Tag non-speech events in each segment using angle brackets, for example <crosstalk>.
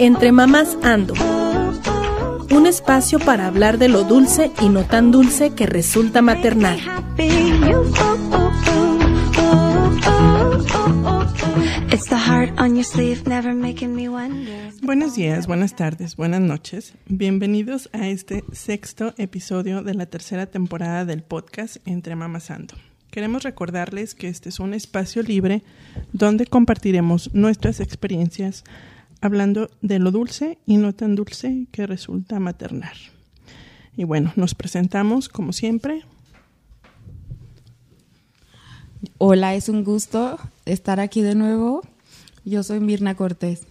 Entre Mamás Ando. Un espacio para hablar de lo dulce y no tan dulce que resulta maternal. Buenos días, buenas tardes, buenas noches. Bienvenidos a este sexto episodio de la tercera temporada del podcast Entre Mamás Ando. Queremos recordarles que este es un espacio libre donde compartiremos nuestras experiencias hablando de lo dulce y no tan dulce que resulta maternar. Y bueno, nos presentamos como siempre. Hola, es un gusto estar aquí de nuevo. Yo soy Mirna Cortés.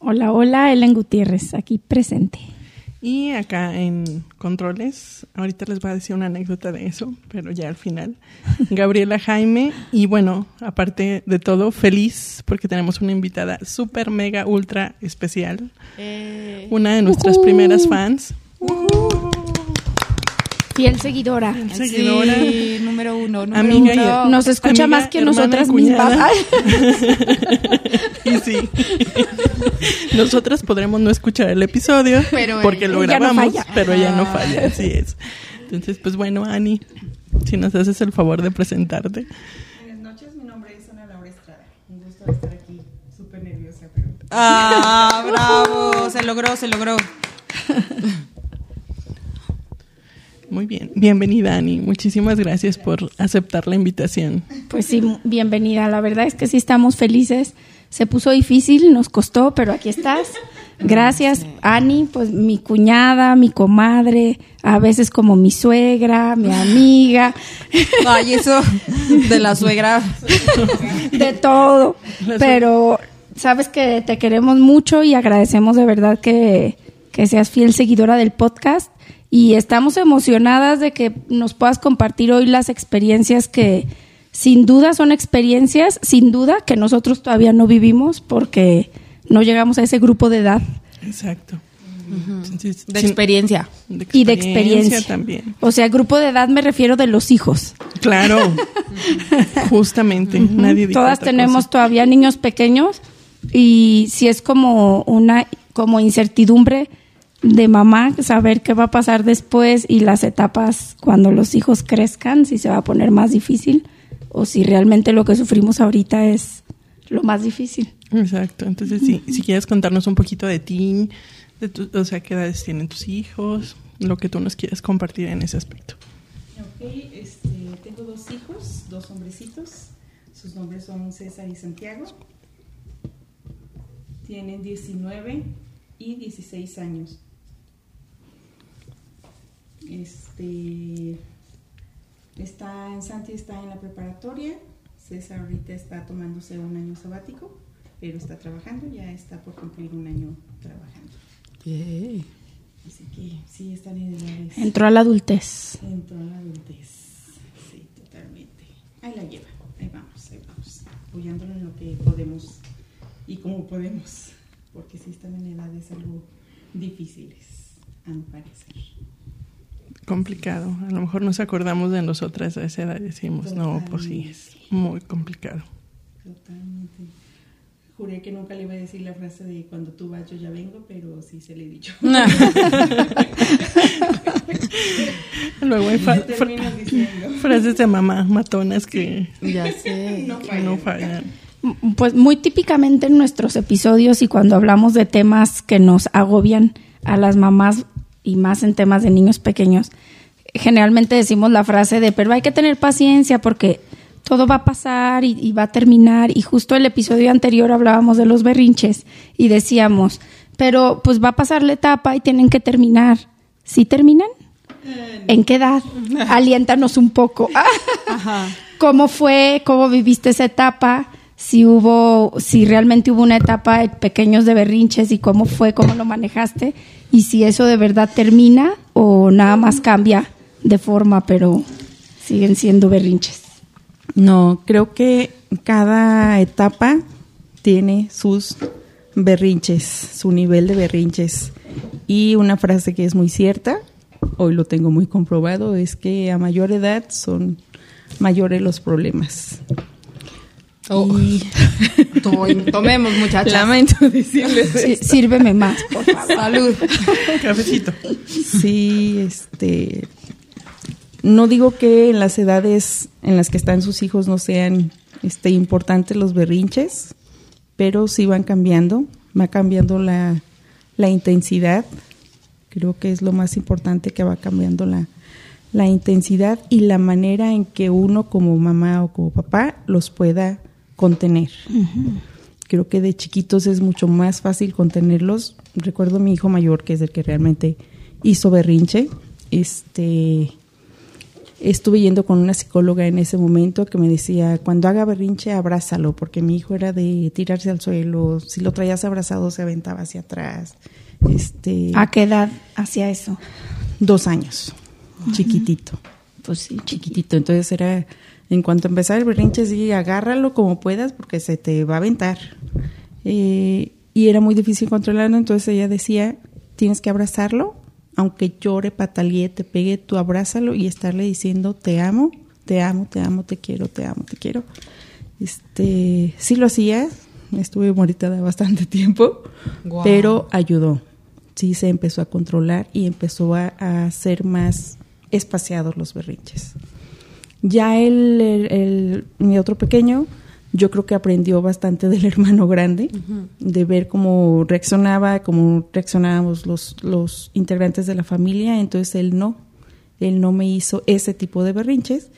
Hola, hola, Ellen Gutiérrez, aquí presente. Y acá en Controles, ahorita les voy a decir una anécdota de eso, pero ya al final, <laughs> Gabriela Jaime. Y bueno, aparte de todo, feliz porque tenemos una invitada súper, mega, ultra especial. Eh. Una de nuestras primeras fans. Fiel seguidora. Fiel seguidora. Sí, número uno. Número Amiga uno. Nos escucha Amiga, más que nosotras mismas. <laughs> y sí. Nosotras podremos no escuchar el episodio <laughs> Pero porque lo ella no grabamos, falla. pero ella no falla, así es. Entonces, pues bueno, Ani, si nos haces el favor de presentarte. Buenas noches, mi nombre es Ana Laura Estrada. Un gusto estar aquí, súper nerviosa, pero Ah, bravo. Se logró, se logró. Muy bien. Bienvenida, Ani. Muchísimas gracias por aceptar la invitación. Pues sí, bienvenida. La verdad es que sí estamos felices. Se puso difícil, nos costó, pero aquí estás. Gracias, Ani, pues mi cuñada, mi comadre, a veces como mi suegra, mi amiga, <laughs> Ay, eso de la suegra. de todo. Pero sabes que te queremos mucho y agradecemos de verdad que, que seas fiel seguidora del podcast. Y estamos emocionadas de que nos puedas compartir hoy las experiencias que sin duda son experiencias, sin duda que nosotros todavía no vivimos porque no llegamos a ese grupo de edad Exacto. De experiencia. de y de experiencia. también. O sea, grupo de edad me refiero de los hijos. Claro. <laughs> Justamente. Nadie dijo Todas otra tenemos cosa. todavía niños pequeños y si es como una como incertidumbre de mamá saber qué va a pasar después y las etapas cuando los hijos crezcan, si se va a poner más difícil o si realmente lo que sufrimos ahorita es lo más difícil. Exacto. Entonces, sí, si quieres contarnos un poquito de ti, de tu- o sea, qué edades tienen tus hijos, lo que tú nos quieras compartir en ese aspecto. Ok, este, tengo dos hijos, dos hombrecitos. Sus nombres son César y Santiago. Tienen 19 y 16 años. Este está en Santi está en la preparatoria. César ahorita está tomándose un año sabático, pero está trabajando, ya está por cumplir un año trabajando. Así que sí están. Entró a la adultez. Entró a la adultez. Sí, totalmente. Ahí la lleva. Ahí vamos, ahí vamos. Apoyándolo en lo que podemos y como podemos. Porque sí están en edades algo difíciles, a mi parecer. Complicado. A lo mejor nos acordamos de nosotras a esa edad y decimos, no, pues sí, es muy complicado. Totalmente. Juré que nunca le iba a decir la frase de cuando tú vas yo ya vengo, pero sí se le he dicho. <laughs> Luego hay fra- frases de mamá matonas que, Ya <laughs> sé. No que no fallan. Pues muy típicamente en nuestros episodios y cuando hablamos de temas que nos agobian a las mamás y más en temas de niños pequeños, generalmente decimos la frase de, pero hay que tener paciencia porque todo va a pasar y, y va a terminar. Y justo el episodio anterior hablábamos de los berrinches y decíamos, pero pues va a pasar la etapa y tienen que terminar. ¿Sí terminan? ¿En qué edad? <laughs> Aliéntanos un poco. <laughs> ¿Cómo fue? ¿Cómo viviste esa etapa? Si hubo, si realmente hubo una etapa de pequeños de berrinches y cómo fue, cómo lo manejaste y si eso de verdad termina o nada más cambia de forma, pero siguen siendo berrinches. No, creo que cada etapa tiene sus berrinches, su nivel de berrinches. Y una frase que es muy cierta, hoy lo tengo muy comprobado, es que a mayor edad son mayores los problemas. Oh. Y To- Tomemos, muchachas. lamento decirles Sí, sírveme más, por favor. Salud. Cafecito. Sí, este. No digo que en las edades en las que están sus hijos no sean este, importantes los berrinches, pero sí van cambiando, va cambiando la, la intensidad. Creo que es lo más importante que va cambiando la, la intensidad y la manera en que uno como mamá o como papá los pueda contener. Creo que de chiquitos es mucho más fácil contenerlos. Recuerdo a mi hijo mayor, que es el que realmente hizo berrinche. Este, estuve yendo con una psicóloga en ese momento que me decía, cuando haga berrinche, abrázalo, porque mi hijo era de tirarse al suelo, si lo traías abrazado se aventaba hacia atrás. Este, ¿A qué edad hacía eso? dos años, chiquitito Pues sí, chiquitito. Entonces era, en cuanto empezaba el berrinche, sí, agárralo como puedas porque se te va a aventar. Eh, y era muy difícil controlarlo, entonces ella decía, tienes que abrazarlo, aunque llore, patalee, te pegue, tú abrázalo y estarle diciendo, te amo, te amo, te amo, te quiero, te amo, te quiero. Este, sí lo hacía, estuve moritada bastante <laughs> tiempo, pero ayudó. Sí se empezó a controlar y empezó a, a ser más espaciados los berrinches. Ya el, el- el- mi otro pequeño, yo creo que aprendió bastante del <laughs> hermano grande, de ver cómo reaccionaba, cómo reaccionábamos los, los integrantes de la familia, entonces él no, él no me hizo ese tipo de berrinches,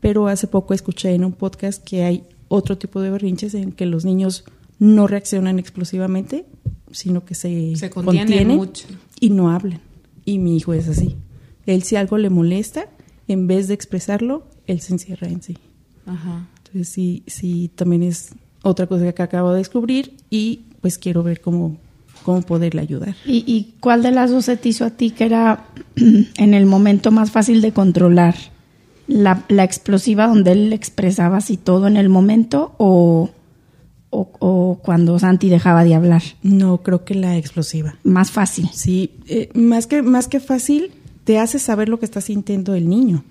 pero hace poco escuché en un podcast que hay otro tipo de berrinches en que los niños no reaccionan explosivamente, sino que se, Se contienen mucho. y no hablan. Y mi hijo es así. Él si algo le molesta, en vez de expresarlo, él se encierra en sí. Ajá. Entonces sí, sí, también es otra cosa que acabo de descubrir y pues quiero ver cómo, cómo poderle ayudar. ¿Y, y cuál de las dos se te hizo a ti que era <clears throat> en el momento más fácil de controlar? ¿La, la explosiva donde él expresaba así todo en el momento o, o, o cuando Santi dejaba de hablar? No, creo que la explosiva. Más fácil. Sí, eh, más, que, más que fácil, te hace saber lo que está sintiendo el niño.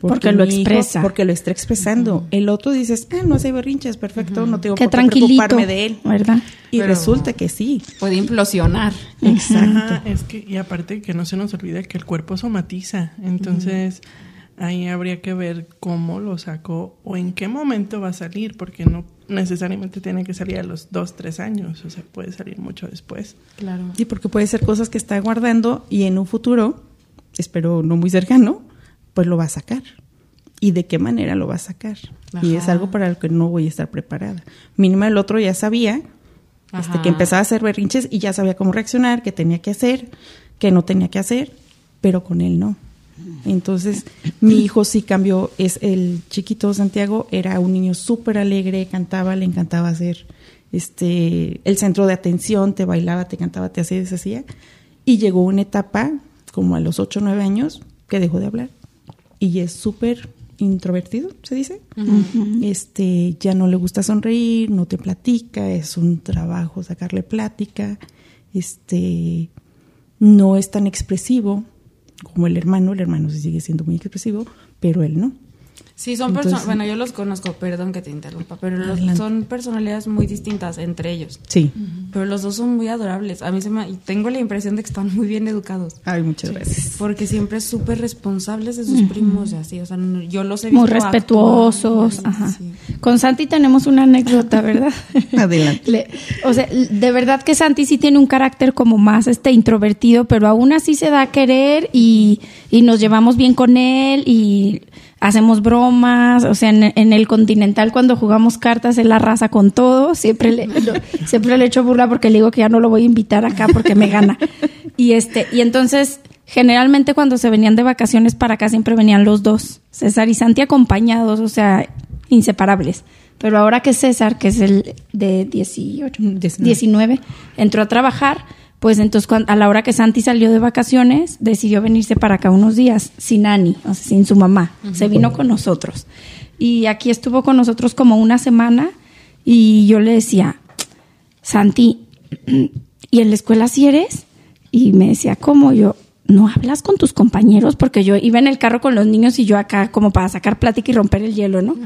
Porque lo hijo- expresa. porque lo está expresando. El otro dices, ah, no hace berrinches, perfecto, no tengo Qué por qué tranquilito, preocuparme de él. ¿verdad? Y Pero- resulta que sí. Puede implosionar. Ajá, es que, y aparte que no se nos olvida que el cuerpo somatiza, entonces ahí habría que ver cómo lo sacó o en qué momento va a salir, porque no necesariamente tiene que salir a los dos, tres años, o sea, puede salir mucho después. Claro. Sí, porque puede ser cosas que está guardando y en un futuro, espero no muy cercano, pues lo va a sacar. ¿Y de qué manera lo va a sacar? Y es algo para lo que no voy a estar preparada. Mínimo el otro ya sabía este, que empezaba a hacer berrinches y ya sabía cómo reaccionar, qué tenía que hacer, qué no tenía que hacer, pero con él no. Entonces, mi hijo sí cambió, es el chiquito Santiago, era un niño súper alegre, cantaba, le encantaba hacer este el centro de atención, te bailaba, te cantaba, te hacía, deshacía. Y llegó una etapa, como a los 8 o 9 años, que dejó de hablar. Y es súper introvertido, se dice. Este, ya no le gusta sonreír, no te platica, es un trabajo sacarle plática. Este, no es tan expresivo como el hermano, el hermano sí sigue siendo muy expresivo, pero él no. Sí, son personas, bueno, yo los conozco, perdón que te interrumpa, pero los- son personalidades muy distintas entre ellos. Sí. Pero los dos son muy adorables. A mí se me, y tengo la impresión de que están muy bien educados. Ay, muchas gracias. Porque siempre súper responsables de sus primos y así. O sea, no- yo los he visto Muy respetuosos. actuar, Ajá. sí. Con Santi tenemos una anécdota, ¿verdad? <laughs> Adelante. Le- o sea, de verdad que Santi sí tiene un carácter como más este introvertido, pero aún así se da a querer y, y nos llevamos bien con él y hacemos bromas. O sea, en, en el Continental cuando jugamos cartas él arrasa con todo. Siempre le, lo- siempre le echo burla porque le digo que ya no lo voy a invitar acá porque me gana. Y este, y entonces generalmente cuando se venían de vacaciones para acá siempre venían los dos, César y Santi acompañados, o sea, inseparables. Pero ahora que César, que es el de 18, 19. 19, entró a trabajar, pues entonces a la hora que Santi salió de vacaciones, decidió venirse para acá unos días, sin Ani, o sea, sin su mamá. Se vino con nosotros. Y aquí estuvo con nosotros como una semana y yo le decía, Santi, <clears throat> ¿y en la escuela sí eres? Y me decía, ¿cómo? Yo, ¿no hablas con tus compañeros? Porque yo iba en el carro con los niños y yo acá como para sacar plática y romper el hielo, ¿no?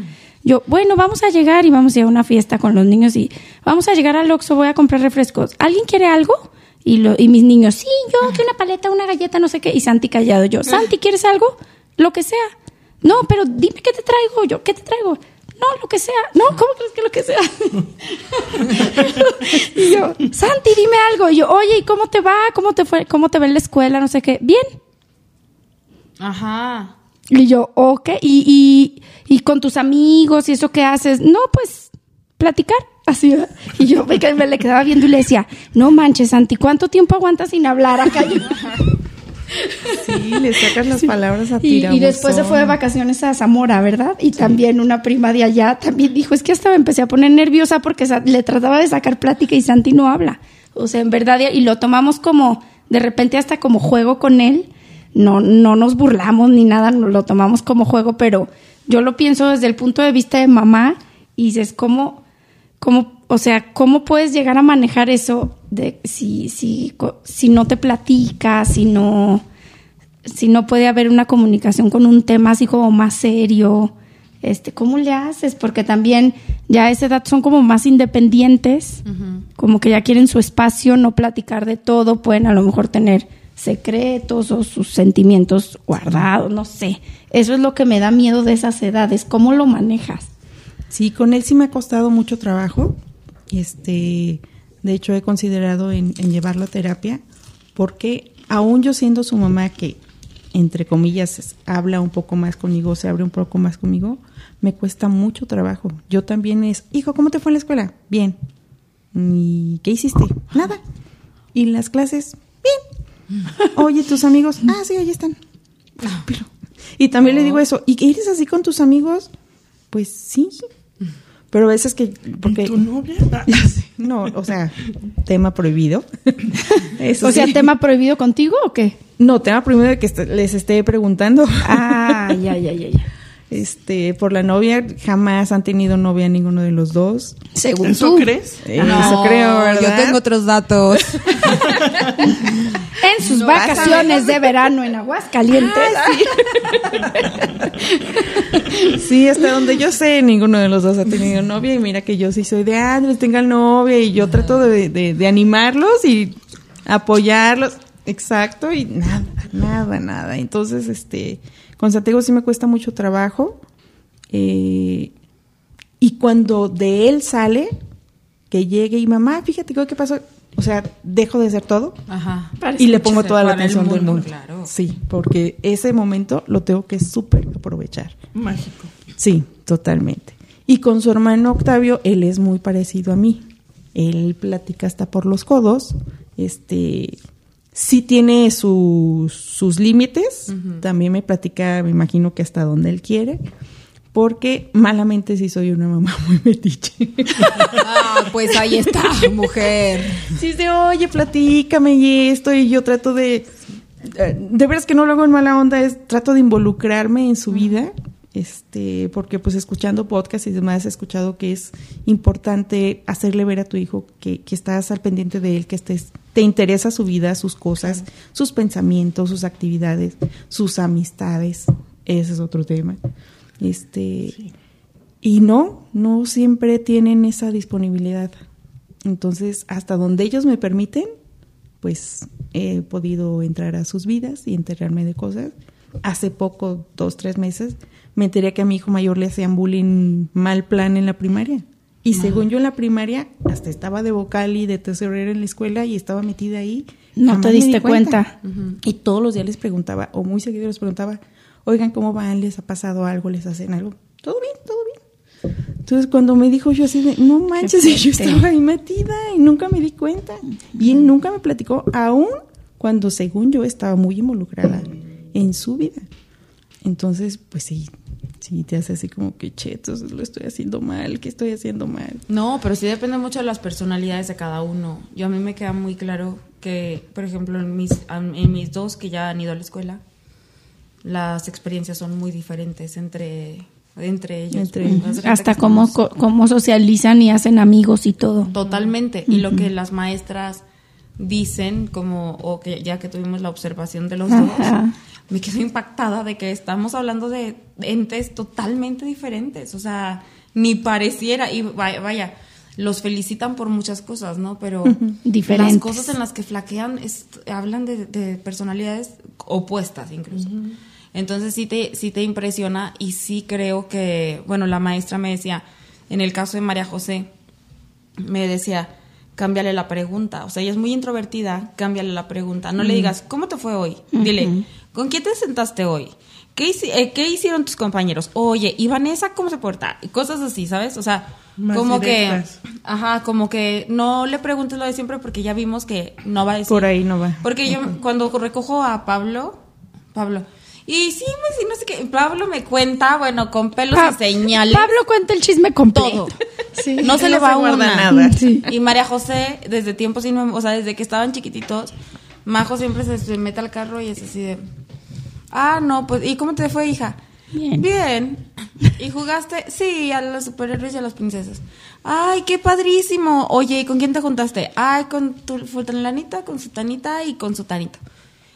Yo, bueno, vamos a llegar y vamos a ir a una fiesta con los niños y vamos a llegar al Oxxo, voy a comprar refrescos. ¿Alguien quiere algo? Y, lo, y mis niños, sí, yo, que una paleta, una galleta, no sé qué. Y Santi callado, yo, Santi, ¿quieres algo? Lo que sea. No, pero dime qué te traigo. Yo, ¿qué te traigo? No, lo que sea. No, ¿cómo crees que lo que sea? <laughs> y yo, Santi, dime algo. Y yo, oye, ¿y cómo te va? ¿Cómo te fue? ¿Cómo te va en la escuela? No sé qué. Bien. Ajá. Y yo, ok. ¿Y, y, y con tus amigos y eso qué haces? No, pues, platicar. Así, ¿verdad? Y yo me, me le quedaba viendo y le decía, no manches, Santi, ¿cuánto tiempo aguantas sin hablar acá? Sí, le sacas las palabras a Y, tirabuzón. y después se fue de vacaciones a Zamora, ¿verdad? Y también una prima de allá también dijo, es que hasta me empecé a poner nerviosa porque le trataba de sacar plática y Santi no habla. O sea, en verdad, y lo tomamos como, de repente hasta como juego con él. No, no nos burlamos ni nada, lo tomamos como juego, pero yo lo pienso desde el punto de vista de mamá y dices, ¿cómo, cómo, o sea, cómo puedes llegar a manejar eso de si, si, si no te platicas, si no, si no puede haber una comunicación con un tema así como más serio, este, ¿cómo le haces? Porque también ya a esa edad son como más independientes, como que ya quieren su espacio, no platicar de todo, pueden a lo mejor tener secretos o sus sentimientos guardados, no sé. Eso es lo que me da miedo de esas edades, ¿cómo lo manejas? Sí, con él sí me ha costado mucho trabajo. Este, de hecho, he considerado en, en llevarlo a terapia, porque aún yo siendo su mamá que, entre comillas, habla un poco más conmigo, se abre un poco más conmigo, me cuesta mucho trabajo. Yo también es, hijo, ¿cómo te fue en la escuela? Bien. ¿Y qué hiciste? Nada. ¿Y las clases? Bien. <laughs> Oye, tus amigos, ah, sí, ahí están. Pero- y también le digo eso, ¿y que eres así con tus amigos? Pues sí. Pero a veces que, porque, ¿Tu novia? <laughs> Ah, no, o sea, tema prohibido. <laughs> Eso o sea, sí. ¿tema prohibido contigo o qué? No, tema prohibido de que est- les esté preguntando. Ah, <laughs> ya, ya, ya, ya. Este, por la novia, jamás han tenido novia ninguno de los dos. Según ¿Eso tú. crees? Eh, Eso creo, ¿verdad? Yo tengo otros datos. En sus vacaciones de verano en Aguascalientes. <laughs> Sí, hasta donde yo sé, ninguno de los dos ha tenido novia. Y mira que yo sí soy de, ah, les tengan novia. Y yo trato de, de- de animarlos y apoyarlos. Exacto, y nada, nada, nada. Entonces, este, con Santiago sí me cuesta mucho trabajo. Eh, y cuando de él sale, que llegue y mamá, fíjate ¿qué pasó. O sea, dejo de hacer todo Ajá. y le pongo toda la atención del mundo, claro. Sí, porque ese momento lo tengo que súper aprovechar. Mágico. Sí, totalmente. Y con su hermano Octavio, él es muy parecido a mí. Él platica hasta por los codos. Este, sí tiene sus, sus límites. También me platica, me imagino que hasta donde él quiere. Porque malamente sí soy una mamá muy metiche. Ah, pues ahí está, mujer. Sí, dice, oye, platícame y esto, y yo trato de. eh, De veras que no lo hago en mala onda, es trato de involucrarme en su vida, este, porque pues escuchando podcast y demás he escuchado que es importante hacerle ver a tu hijo que, que estás al pendiente de él, que estés, te interesa su vida, sus cosas, sus pensamientos, sus actividades, sus amistades. Ese es otro tema. Este, y no, no siempre tienen esa disponibilidad. Entonces, hasta donde ellos me permiten, pues he podido entrar a sus vidas y enterarme de cosas. Hace poco, dos, tres meses, me enteré que a mi hijo mayor le hacían bullying mal plan en la primaria. Y según yo en la primaria, hasta estaba de vocal y de tesorera en la escuela y estaba metida ahí. No Jamás te diste di cuenta. Y todos los días les preguntaba, o muy seguido les preguntaba, oigan, ¿cómo van? ¿Les ha pasado algo? ¿Les hacen algo? Todo bien, todo bien. Entonces cuando me dijo yo así de, no manches, y <laughs> yo estaba ahí metida y nunca me di cuenta. Y él nunca me platicó, aún cuando según yo estaba muy involucrada en su vida. Entonces, pues sí, sí, te hace así como que, che, entonces lo estoy haciendo mal, ¿qué estoy haciendo mal? No, pero sí depende mucho de las personalidades de cada uno. Yo a mí me queda muy claro que, por ejemplo, en mis, en mis dos que ya han ido a la escuela, las experiencias son muy diferentes entre, entre ellos. Entre Hasta cómo, estamos- cómo socializan y hacen amigos y todo. Totalmente. Y lo que las maestras dicen, como, o que ya que tuvimos la observación de los Ajá. dos, me quedo impactada de que estamos hablando de entes totalmente diferentes, o sea, ni pareciera, y vaya, vaya los felicitan por muchas cosas, ¿no? Pero Diferentes. las cosas en las que flaquean es- hablan de, de personalidades opuestas incluso. Entonces sí te, sí te impresiona y sí creo que, bueno, la maestra me decía, en el caso de María José, me decía, cámbiale la pregunta. O sea, ella es muy introvertida, cámbiale la pregunta. No le digas, ¿cómo te fue hoy? Dile, ¿con quién te sentaste hoy? ¿Qué, hici- eh, ¿Qué hicieron tus compañeros? Oye, ¿y Vanessa cómo se porta? Y cosas así, ¿sabes? O sea, Más como directas. que, ajá, como que no le preguntes lo de siempre porque ya vimos que no va a decir. Por ahí no va. Porque yo cuando recojo a Pablo, Pablo, y sí, pues, sí, no sé qué, Pablo me cuenta, bueno, con pelos Pa- y señales. Pablo cuenta el chisme completo. todo. <laughs> No se No le va guarda una. nada. <laughs> Sí. Y María José, desde tiempos o sea, desde que estaban chiquititos, Majo siempre se, se mete al carro y es así de, ah, no, pues, ¿y cómo te fue, hija? Bien. Bien. ¿Y jugaste? Sí, a los superhéroes y a las princesas. Ay, qué padrísimo. Oye, ¿y con quién te juntaste? Ay, con tu fulanita, con su tanita y con su tanito.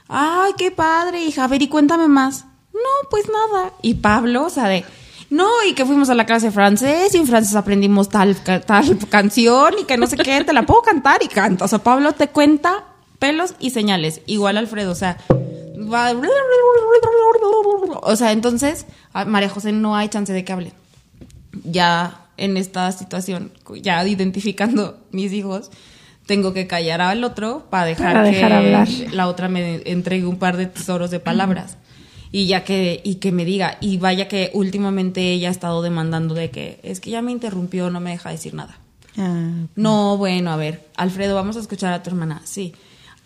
Ay, qué padre, hija. A ver, y cuéntame más. No, pues nada. Y Pablo, o sea, de... No, y que fuimos a la clase de francés y en francés aprendimos tal, tal <laughs> canción y que no sé qué, te la puedo cantar y canta. O sea, Pablo te cuenta pelos y señales. Igual Alfredo, o sea, va... O sea, entonces, María José no hay chance de que hable. Ya en esta situación, ya identificando mis hijos, tengo que callar al otro para dejar, Para dejar que hablar. la otra me entregue un par de tesoros de palabras. Y ya que, y que me diga, y vaya que últimamente ella ha estado demandando de que es que ya me interrumpió, no me deja decir nada. Ah, No, bueno, a ver, Alfredo, vamos a escuchar a tu hermana. Sí.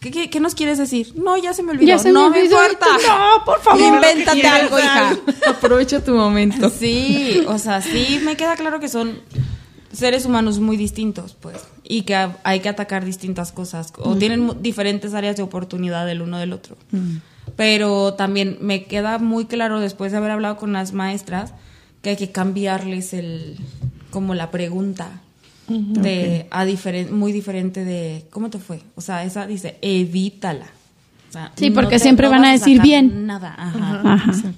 ¿Qué, qué, qué nos quieres decir? No, ya se me olvidó. Ya se me no olvidó. importa. No, por favor. Invéntate algo, hija. Aprovecha tu momento. Sí, o sea, sí me queda claro que son seres humanos muy distintos, pues, y que ha- hay que atacar distintas cosas, o tienen diferentes áreas de oportunidad el uno del otro. Pero también me queda muy claro después de haber hablado con las maestras que hay que cambiarles el como la pregunta de a diferen- muy diferente de ¿cómo te fue? O sea, esa dice, evítala. O sea, Sí, no porque te- siempre no van a decir bien. Nada, ajá. Ajá. Sí.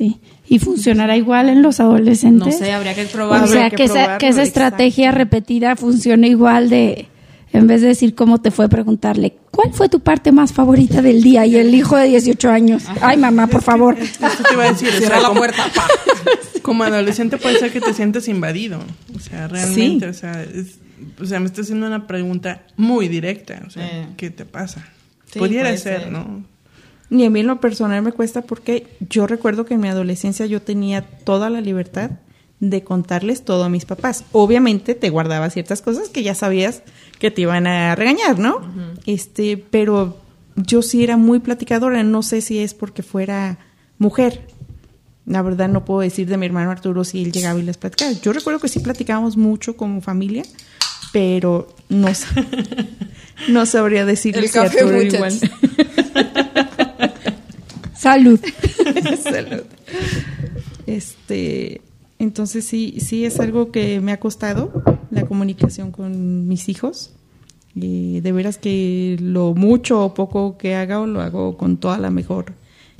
¿Y funcionará igual en los No adolescentes? sé, habría que O probarlo. sea, que esa, que esa estrategia repetida funcione igual de, en vez de decir cómo te fue, preguntarle, ¿cuál fue tu parte más favorita del día? Y el hijo de 18 años, ay mamá, por favor. <laughs> Eso te iba a decir. o Cierra la puerta. pa. <laughs> Como adolescente puede ser que te sientas invadido. O sea, realmente, Sí. o sea, es- o sea, me estás haciendo una pregunta muy directa. O sea, Eh. ¿qué te pasa? Sí, Pudiera ser. ¿no? Y a mí en lo personal me cuesta porque yo recuerdo que en mi adolescencia yo tenía toda la libertad de contarles todo a mis papás. Obviamente te guardaba ciertas cosas que ya sabías que te iban a regañar, ¿no? Este, pero yo sí era muy platicadora, no sé si es porque fuera mujer. La verdad no puedo decir de mi hermano Arturo si él llegaba y les platicaba. Yo recuerdo que sí platicábamos mucho como familia, pero no. <laughs> No sabría decirle El si Arturo igual. <laughs> Salud. <laughs> Salud. Este, entonces sí, sí es algo que me ha costado la comunicación con mis hijos. Y de veras que lo mucho o poco que haga lo hago con toda la mejor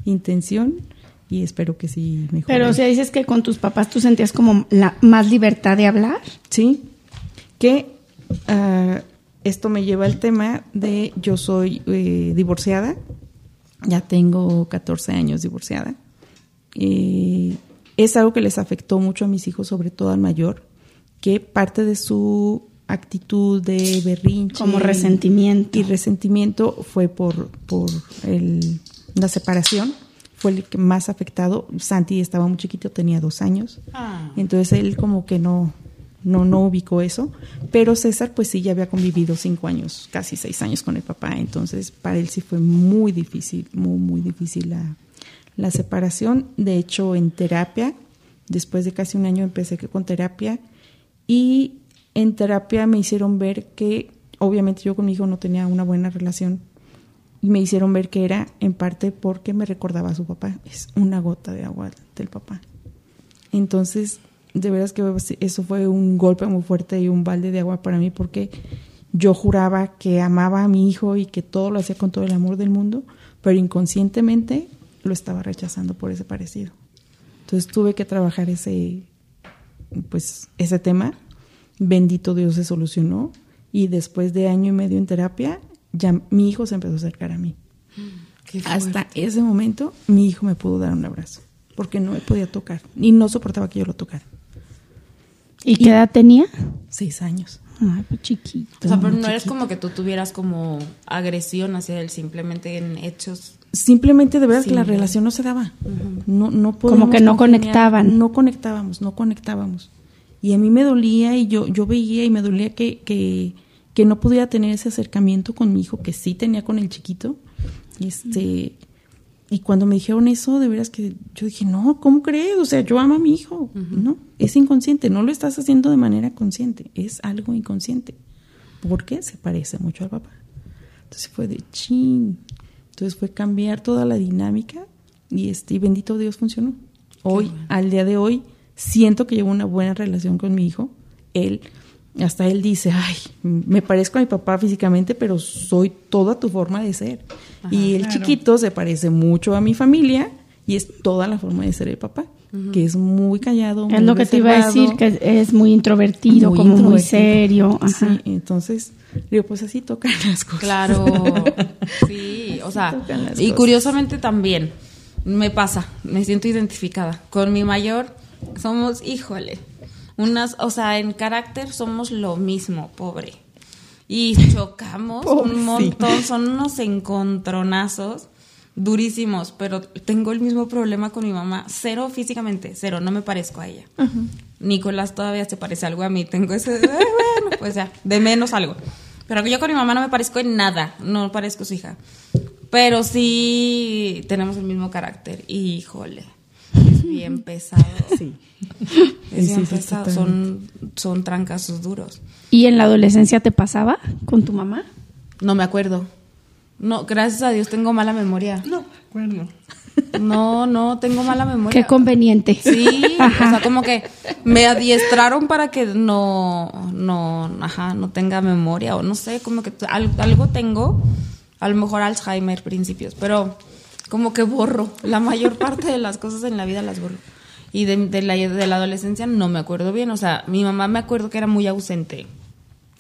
intención y espero que sí mejore. Pero o sea, dices que con tus papás tú sentías como la más libertad de hablar. Sí, que ah, esto me lleva al tema de yo soy eh, divorciada, ya tengo 14 años divorciada. Eh, es algo que les afectó mucho a mis hijos, sobre todo al mayor, que parte de su actitud de berrinche Como resentimiento. y resentimiento fue por, por el- la separación, fue el que más afectado. Santi estaba muy chiquito, tenía dos años. Ah. Entonces él como que no, no, no ubicó eso. Pero César pues sí ya había convivido cinco años, casi seis años con el papá. Entonces para él sí fue muy difícil, muy, muy difícil la, la separación. De hecho en terapia, después de casi un año empecé con terapia y en terapia me hicieron ver que obviamente yo con mi hijo no tenía una buena relación y me hicieron ver que era en parte porque me recordaba a su papá. Es una gota de agua del papá. Entonces, de veras que eso fue un golpe muy fuerte y un balde de agua para mí porque yo juraba que amaba a mi hijo y que todo lo hacía con todo el amor del mundo, pero inconscientemente lo estaba rechazando por ese parecido. Entonces tuve que trabajar ese, pues, ese tema. Bendito Dios se solucionó y después de año y medio en terapia, ya mi hijo se empezó a acercar a mí. Qué Hasta ese momento mi hijo me pudo dar un abrazo porque no me podía tocar y no soportaba que yo lo tocara. ¿Y qué edad tenía? Seis años. Ay, pues chiquito. O sea, pero no chiquito. eres como que tú tuvieras como agresión hacia él, simplemente en hechos. Simplemente de verdad Sí. que la relación no se daba. No, no Como que no congeniar. conectaban. No conectábamos, no conectábamos. Y a mí me dolía y yo, yo veía y me dolía que, que, que no pudiera tener ese acercamiento con mi hijo que sí tenía con el chiquito. Este, y cuando me dijeron eso, de veras que yo dije, no, ¿cómo crees? O sea, yo amo a mi hijo. No, es inconsciente, no lo estás haciendo de manera consciente, es algo inconsciente. Porque se parece mucho al papá. Entonces fue de chin. Entonces fue cambiar toda la dinámica y este y bendito Dios funcionó. Hoy, al día de hoy, siento que llevo una buena relación con mi hijo. Él, hasta él dice, ay, me parezco a mi papá físicamente, pero soy toda tu forma de ser. y el claro. chiquito se parece mucho a mi familia y es toda la forma de ser el papá, que es muy callado. Es muy lo que te iba a decir, que es muy introvertido, Muy como muy serio. Ajá. Sí, entonces, digo, pues así tocan <laughs> las cosas. Claro. <laughs> Sí, o sea, y cosas. curiosamente también me pasa, me siento identificada. Con mi mayor somos, híjole, unas, o sea, en carácter somos lo mismo, pobre. Y <laughs> chocamos Pobre, un sí. montón, son unos encontronazos durísimos, pero tengo el mismo problema con mi mamá, cero físicamente, cero, no me parezco a ella. Nicolás todavía se parece algo a mí, tengo ese, "Ay, bueno, pues ya, de menos algo. Pero yo con mi mamá no me parezco en nada, no parezco su hija. Pero sí tenemos el mismo carácter, híjole, es bien pesado. Sí. Es bien sí, pesado, son, son trancazos duros. ¿Y en la adolescencia te pasaba con tu mamá? No me acuerdo. No, gracias a Dios tengo mala memoria. No, acuerdo. No, no, tengo mala memoria. Qué conveniente. Sí, <laughs> o sea, como que me adiestraron para que no, no, ajá, no tenga memoria o no sé, como que al- algo tengo, a lo mejor Alzheimer principios, pero como que borro, la mayor parte de las cosas en la vida las borro. Y de, de la, de la adolescencia no me acuerdo bien, o sea, mi mamá me acuerdo que era muy ausente,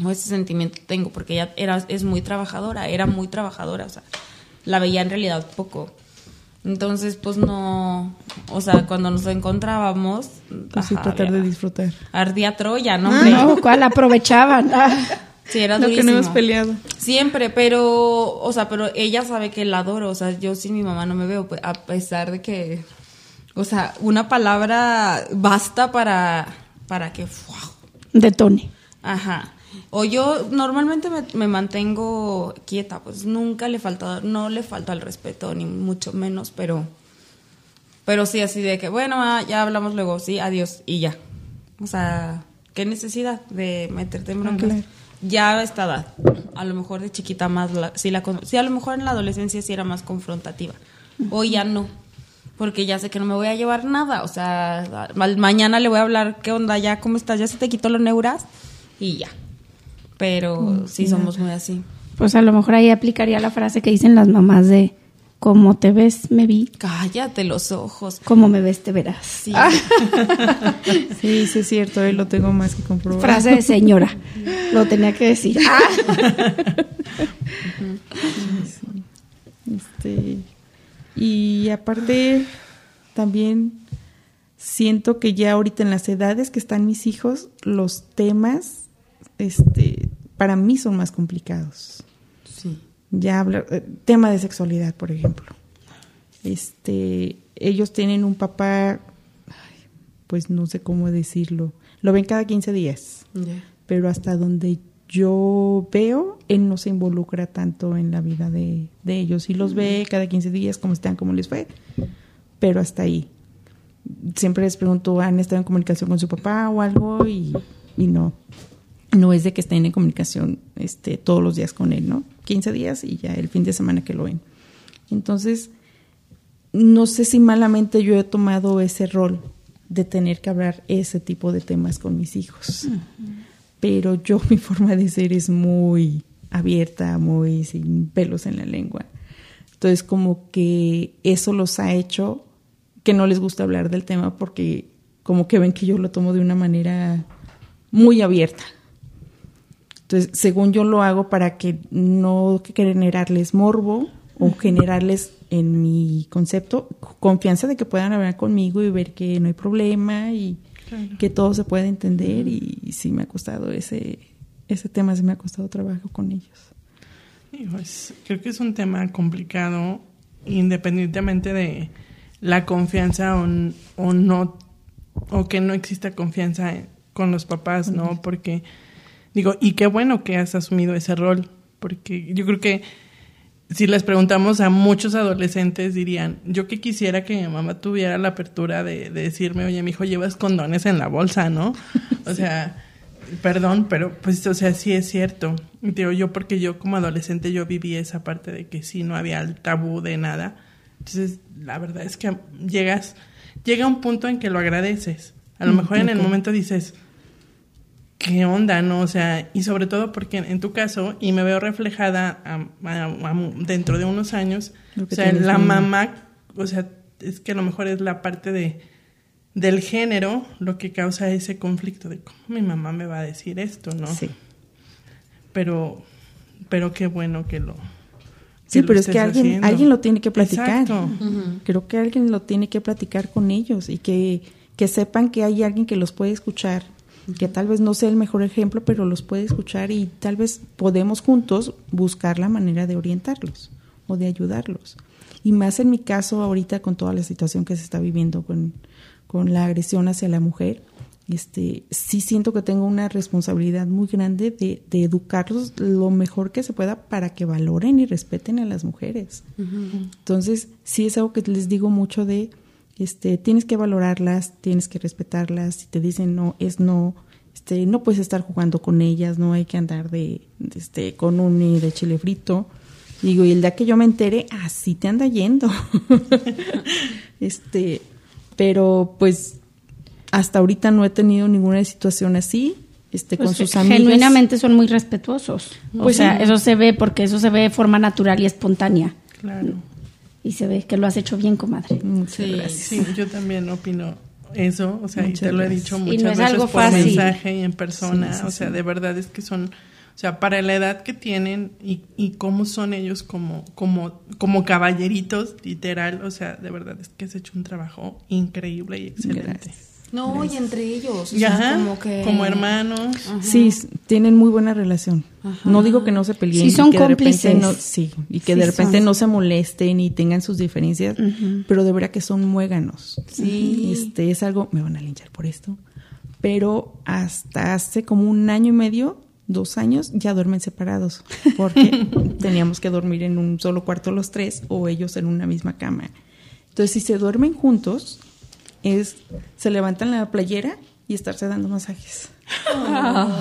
o ese sentimiento tengo, porque ella era, es muy trabajadora, era muy trabajadora, o sea, la veía en realidad poco. Entonces, pues no, o sea, cuando nos encontrábamos, Pues sí, ajá, tratar de disfrutar. ardía Troya, ¿no? Ah, no, ¿cuál aprovechaban? Ah. <laughs> Sí, era Lo que no hemos peleado. Siempre, pero, o sea, pero ella sabe que la adoro, o sea, yo sin mi mamá no me veo, pues, a pesar de que, o sea, una palabra basta para, para que, ¡fua! Detone. Ajá. O yo normalmente me, me mantengo quieta, pues nunca le falta, no le falta el respeto, ni mucho menos, pero, pero sí así de que, bueno, ah, ya hablamos luego, sí, adiós, y ya. O sea, ¿qué necesidad de meterte en broncas? claro. Ya a esta edad, a lo mejor de chiquita más, la, sí, la, sí, a lo mejor en la adolescencia sí era más confrontativa. Hoy ya no, porque ya sé que no me voy a llevar nada. O sea, mañana le voy a hablar, ¿qué onda? ¿Ya cómo estás? ¿Ya se te quitó los neuras? Y ya. Pero sí somos muy así. Pues a lo mejor ahí aplicaría la frase que dicen las mamás de como te ves, me vi, Cállate los ojos. como me ves, te verás. Sí. <laughs> Sí, sí es cierto, hoy lo tengo más que comprobado. Frase de señora. <laughs> Lo tenía que decir. Ah. Este, y aparte, también siento que ya ahorita en las edades que están mis hijos, los temas, este, para mí son más complicados. Ya habla, eh, tema de sexualidad, por ejemplo. Este, ellos tienen un papá, pues no sé cómo decirlo, lo ven cada 15 días pero hasta donde yo veo, él no se involucra tanto en la vida de, de ellos. Sí los ve cada 15 días, cómo están, cómo les fue, pero hasta ahí. Siempre les pregunto, ¿han estado en comunicación con su papá o algo? Y, y no. No es de que estén en comunicación este, todos los días con él, ¿no? 15 días y ya el fin de semana que lo ven. Entonces, no sé si malamente yo he tomado ese rol de tener que hablar ese tipo de temas con mis hijos. Pero yo, <laughs> mi forma de ser es muy abierta, muy sin pelos en la lengua. Entonces, como que eso los ha hecho que no les gusta hablar del tema porque como que ven que yo lo tomo de una manera muy abierta. Entonces, según yo lo hago para que no generarles morbo o generarles en mi concepto confianza de que puedan hablar conmigo y ver que no hay problema y que todo se puede entender y, sí me ha costado ese ese tema sí me ha costado trabajo con ellos. Pues, creo que es un tema complicado independientemente de la confianza o, o no o que no exista confianza con los papás, ¿no? Porque digo, y qué bueno que has asumido ese rol, porque yo creo que si les preguntamos a muchos adolescentes dirían, yo que quisiera que mi mamá tuviera la apertura de, decirme, oye, mi hijo, llevas condones en la bolsa, ¿no? <laughs> O sea, perdón, pero pues, o sea, sí es cierto. Digo, yo porque yo como adolescente yo viví esa parte de que sí, no había el tabú de nada. Entonces, la verdad es que llegas, llega un punto en que lo agradeces. A lo mejor en el momento dices, qué onda, ¿no? O sea, y sobre todo porque en, tu caso, y me veo reflejada dentro de unos años, o sea, la mamá, o sea, es que a lo mejor es la parte de del género lo que causa ese conflicto de cómo mi mamá me va a decir esto, ¿no? Sí. Pero, pero qué bueno que lo. sí, pero es que alguien, alguien lo tiene que platicar. Exacto. Creo que alguien lo tiene que platicar con ellos y que, que sepan que hay alguien que los puede escuchar que tal vez no sea el mejor ejemplo, pero los puede escuchar y tal vez podemos juntos buscar la manera de orientarlos o de ayudarlos. Y más en mi caso ahorita con toda la situación que se está viviendo con, con la agresión hacia la mujer, este, sí siento que tengo una responsabilidad muy grande de, de, educarlos lo mejor que se pueda para que valoren y respeten a las mujeres. Entonces, sí es algo que les digo mucho de este, tienes que valorarlas, tienes que respetarlas, si te dicen no, es no, este, no puedes estar jugando con ellas, no hay que andar de, este, con un de chile frito. Digo, y el día que yo me entere, así te anda yendo. <laughs> este, pero pues hasta ahorita no he tenido ninguna situación así. Este, con pues, sus amigas. Genuinamente son muy respetuosos. Pues o sea, eso se ve porque eso se ve de forma natural y espontánea. Claro y se ve que lo has hecho bien, comadre. sí, sí, yo también opino eso, o sea, y te lo he dicho muchas veces por mensaje y en persona, o sea, de verdad es que son, o sea, para la edad que tienen y, y cómo son ellos como, como, como caballeritos, literal, o sea, de verdad es que has hecho un trabajo increíble y excelente. No, y entre ellos, como que... Como hermanos. Sí, tienen muy buena relación. No digo que no se peleen. Sí, son cómplices. sí, y que de repente no se molesten y tengan sus diferencias, pero de verdad que son muéganos. Sí. Este, es algo, me van a linchar por esto, pero hasta hace como un año y medio, dos años, ya duermen separados, porque <laughs> teníamos que dormir en un solo cuarto los tres o ellos en una misma cama. Entonces, si se duermen juntos, es se levantan la playera y estarse dando masajes. para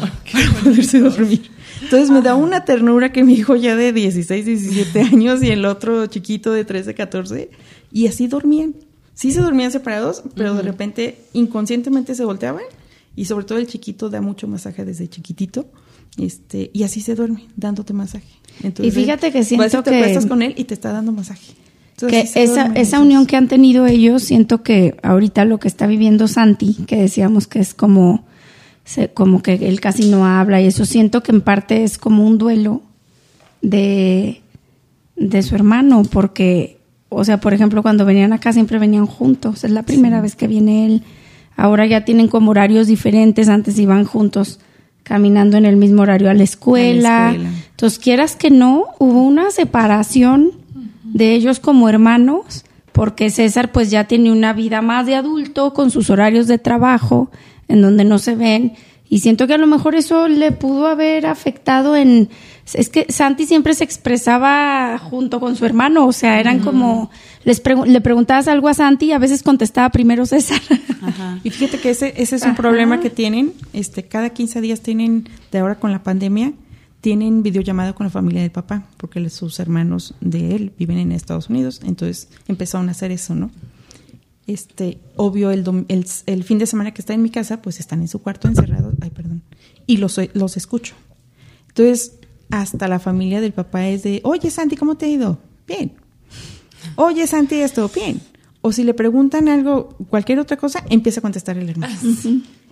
poderse dormir. Entonces me da una ternura que mi hijo ya de 16, 17 años y el otro chiquito de 13, 14, y así dormían. Sí se dormían separados, pero de repente inconscientemente se volteaban y sobre todo el chiquito da mucho masaje desde chiquitito. Este, y así se duerme, dándote masaje. y fíjate que siento te que... con él y te está dando masaje que esa, esa unión que han tenido ellos, siento que ahorita lo que está viviendo Santi, que decíamos que es como, como que él casi no habla y eso, siento que en parte es como un duelo de, de su hermano, porque, o sea, por ejemplo, cuando venían acá siempre venían juntos, es la primera vez que viene él, ahora ya tienen como horarios diferentes, antes iban juntos caminando en el mismo horario a la escuela. Entonces, quieras que no, hubo una separación de ellos como hermanos, porque César pues ya tiene una vida más de adulto con sus horarios de trabajo, en donde no se ven, y siento que a lo mejor eso le pudo haber afectado en... Es que Santi siempre se expresaba junto con su hermano, o sea, eran como... Les le preguntabas algo a Santi y a veces contestaba primero César. Y fíjate que ese, ese es un problema que tienen. Este, cada 15 días tienen, de ahora con la pandemia, tienen videollamada con la familia del papá, porque sus hermanos de él viven en Estados Unidos, entonces empezaron a hacer eso, ¿no? Este, obvio, el, el, fin de semana que está en mi casa, pues están en su cuarto encerrados, ay, perdón, y los, los escucho. Entonces, hasta la familia del papá es de, oye, Santi, ¿cómo te ha ido? Bien. Oye, Santi, esto, bien. O si le preguntan algo, cualquier otra cosa, empieza a contestar el hermano.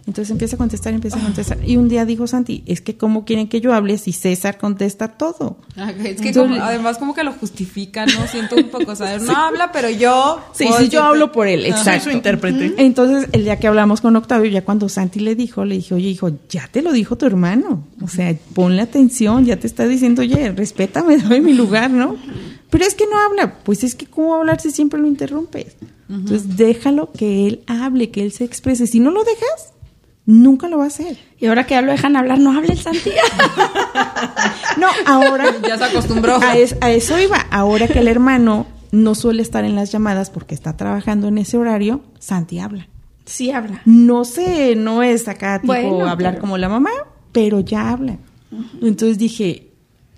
Entonces empieza a contestar, empieza a contestar. Y un día dijo Santi, es que ¿cómo quieren que yo hable si César contesta todo? Ah, Es que como- además como que lo justifica, ¿no? Siento un poco, o sea, no <laughs> habla, pero yo... Sí, sí, yo hablo por él, Soy exacto. su intérprete. Entonces, el día que hablamos con Octavio, ya cuando Santi le dijo, le dije, oye, hijo, ya te lo dijo tu hermano. O sea, ponle atención, ya te está diciendo, oye, respétame, <laughs> dame mi lugar, ¿no? Pero es que no habla. Pues es que, ¿cómo hablar si siempre lo interrumpes? Entonces, déjalo que él hable, que él se exprese. Si no lo dejas, nunca lo va a hacer. Y ahora que ya lo dejan hablar, no hable el Santi. <laughs> No, ahora. <laughs> Ya se acostumbró. A, es- a eso iba. Ahora que el hermano no suele estar en las llamadas porque está trabajando en ese horario, Santi habla. sí habla. No sé, no es acá tipo Bueno, hablar pero- como la mamá, pero ya habla. Entonces dije,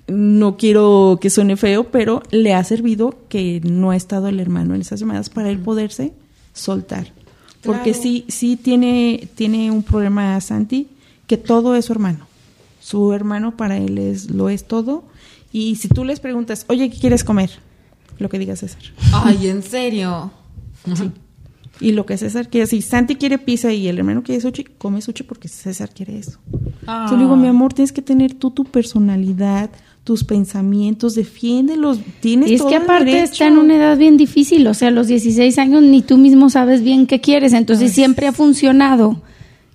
no quiero que suene feo, pero le ha servido que no ha estado el hermano en esas llamadas para él poderse soltar. Porque sí, sí tiene, tiene un problema Santi, que todo es su hermano. Su hermano para él es, lo es todo. Y si tú les preguntas, oye, ¿qué quieres comer? Lo que diga César. Ay, ¿en serio? Y lo que César quiere, si Santi quiere pizza y el hermano quiere sushi, come sushi porque César quiere eso. Ah. Yo le digo, mi amor, tienes que tener tú tu personalidad, tus pensamientos, defiéndelos, tienes Y es todo que aparte derecho. está en una edad bien difícil, o sea, a los 16 años ni tú mismo sabes bien qué quieres, entonces siempre ha funcionado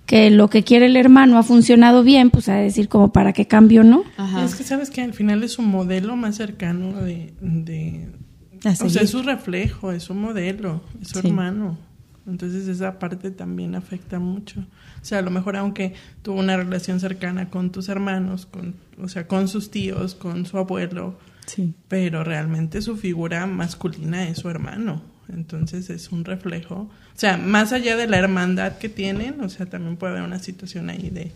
que lo que quiere el hermano ha funcionado bien, pues a decir como para qué cambio, ¿no? Ajá. Es que sabes que al final es un modelo más cercano de... de o sea, es su reflejo, es su modelo, es su Sí. hermano. Entonces esa parte también afecta mucho. O sea, a lo mejor aunque tuvo una relación cercana con tus hermanos, con, o sea, con sus tíos, con su abuelo, Sí. pero realmente su figura masculina es su hermano. Entonces es un reflejo. O sea, más allá de la hermandad que tienen, o sea, también puede haber una situación ahí de,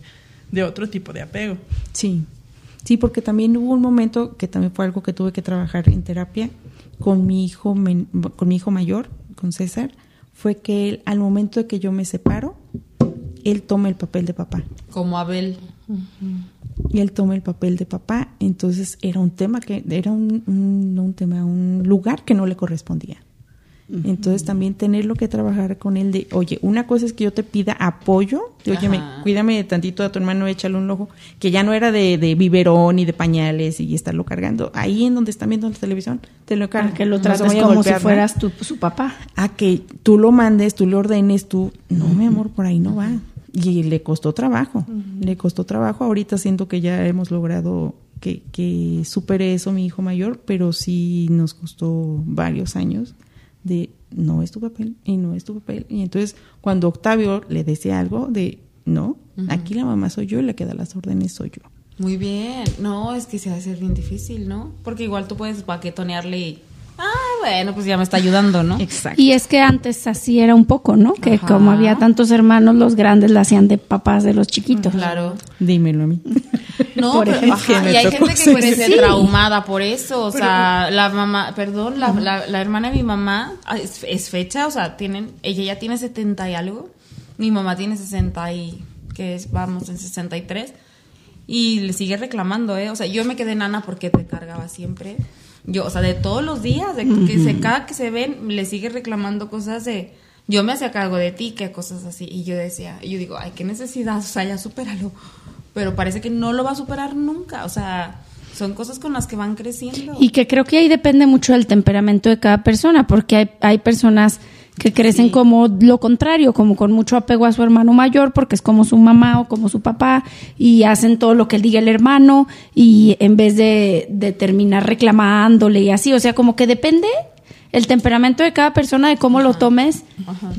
de otro tipo de apego. Sí, sí, porque también hubo un momento que también fue algo que tuve que trabajar en terapia con mi hijo, con mi hijo mayor, con César, fue que él, al momento de que yo me separo, él toma el papel de papá. Como Abel. Y él toma el papel de papá, entonces era un tema que, era un, un- no un tema, un lugar que no le correspondía. Entonces también tenerlo que trabajar con él de, oye, una cosa es que yo te pida apoyo, de, oye, me- cuídame tantito a tu hermano, échale un ojo, que ya no era de, de biberón y de pañales y estarlo cargando. Ahí en donde están viendo la televisión, te lo cargan. Que lo No a como golpear, si ¿no? fueras tu, su papá. a que tú lo mandes, tú le ordenes, tú, no, mi amor, por ahí no va. Y le costó trabajo, le costó trabajo. Ahorita siento que ya hemos logrado que, que supere eso mi hijo mayor, pero sí nos costó varios años de no es tu papel y no es tu papel. Y entonces cuando Octavio le decía algo de no, aquí la mamá soy yo y la que da las órdenes soy yo. Muy bien. No, es que se va a ser bien difícil, ¿no? Porque igual tú puedes baquetonearle. Ah, bueno, pues ya me está ayudando, ¿no? Exacto. Y es que antes así era un poco, ¿no? Que Ajá. como había tantos hermanos, los grandes la hacían de papás de los chiquitos. Claro. Dímelo a mí. <laughs> No, Por pero, ejemplo. ajá, y hay gente que ser crece Sí. traumada por eso. O sea, la mamá, perdón, la, la, la hermana de mi mamá ah, es, es fecha, o sea, tienen, ella ya tiene 70 y algo. Mi mamá tiene 60 y, que es, vamos, en 63. Y le sigue reclamando, ¿eh? O sea, yo me quedé nana porque te cargaba siempre. Yo, o sea, de todos los días, de que se, cada que se ven, le sigue reclamando cosas de, yo me hacía cargo de ti, que cosas así. Y yo decía, y yo digo, ay, qué necesidad, o sea, ya supéralo. Pero parece que no lo va a superar nunca, o sea, son cosas con las que van creciendo. Y que creo que ahí depende mucho del temperamento de cada persona, porque hay, hay personas que crecen Sí. como lo contrario, como con mucho apego a su hermano mayor, porque es como su mamá o como su papá, y hacen todo lo que diga el hermano, y en vez de, de terminar reclamándole y así, o sea, como que depende el temperamento de cada persona de cómo lo tomes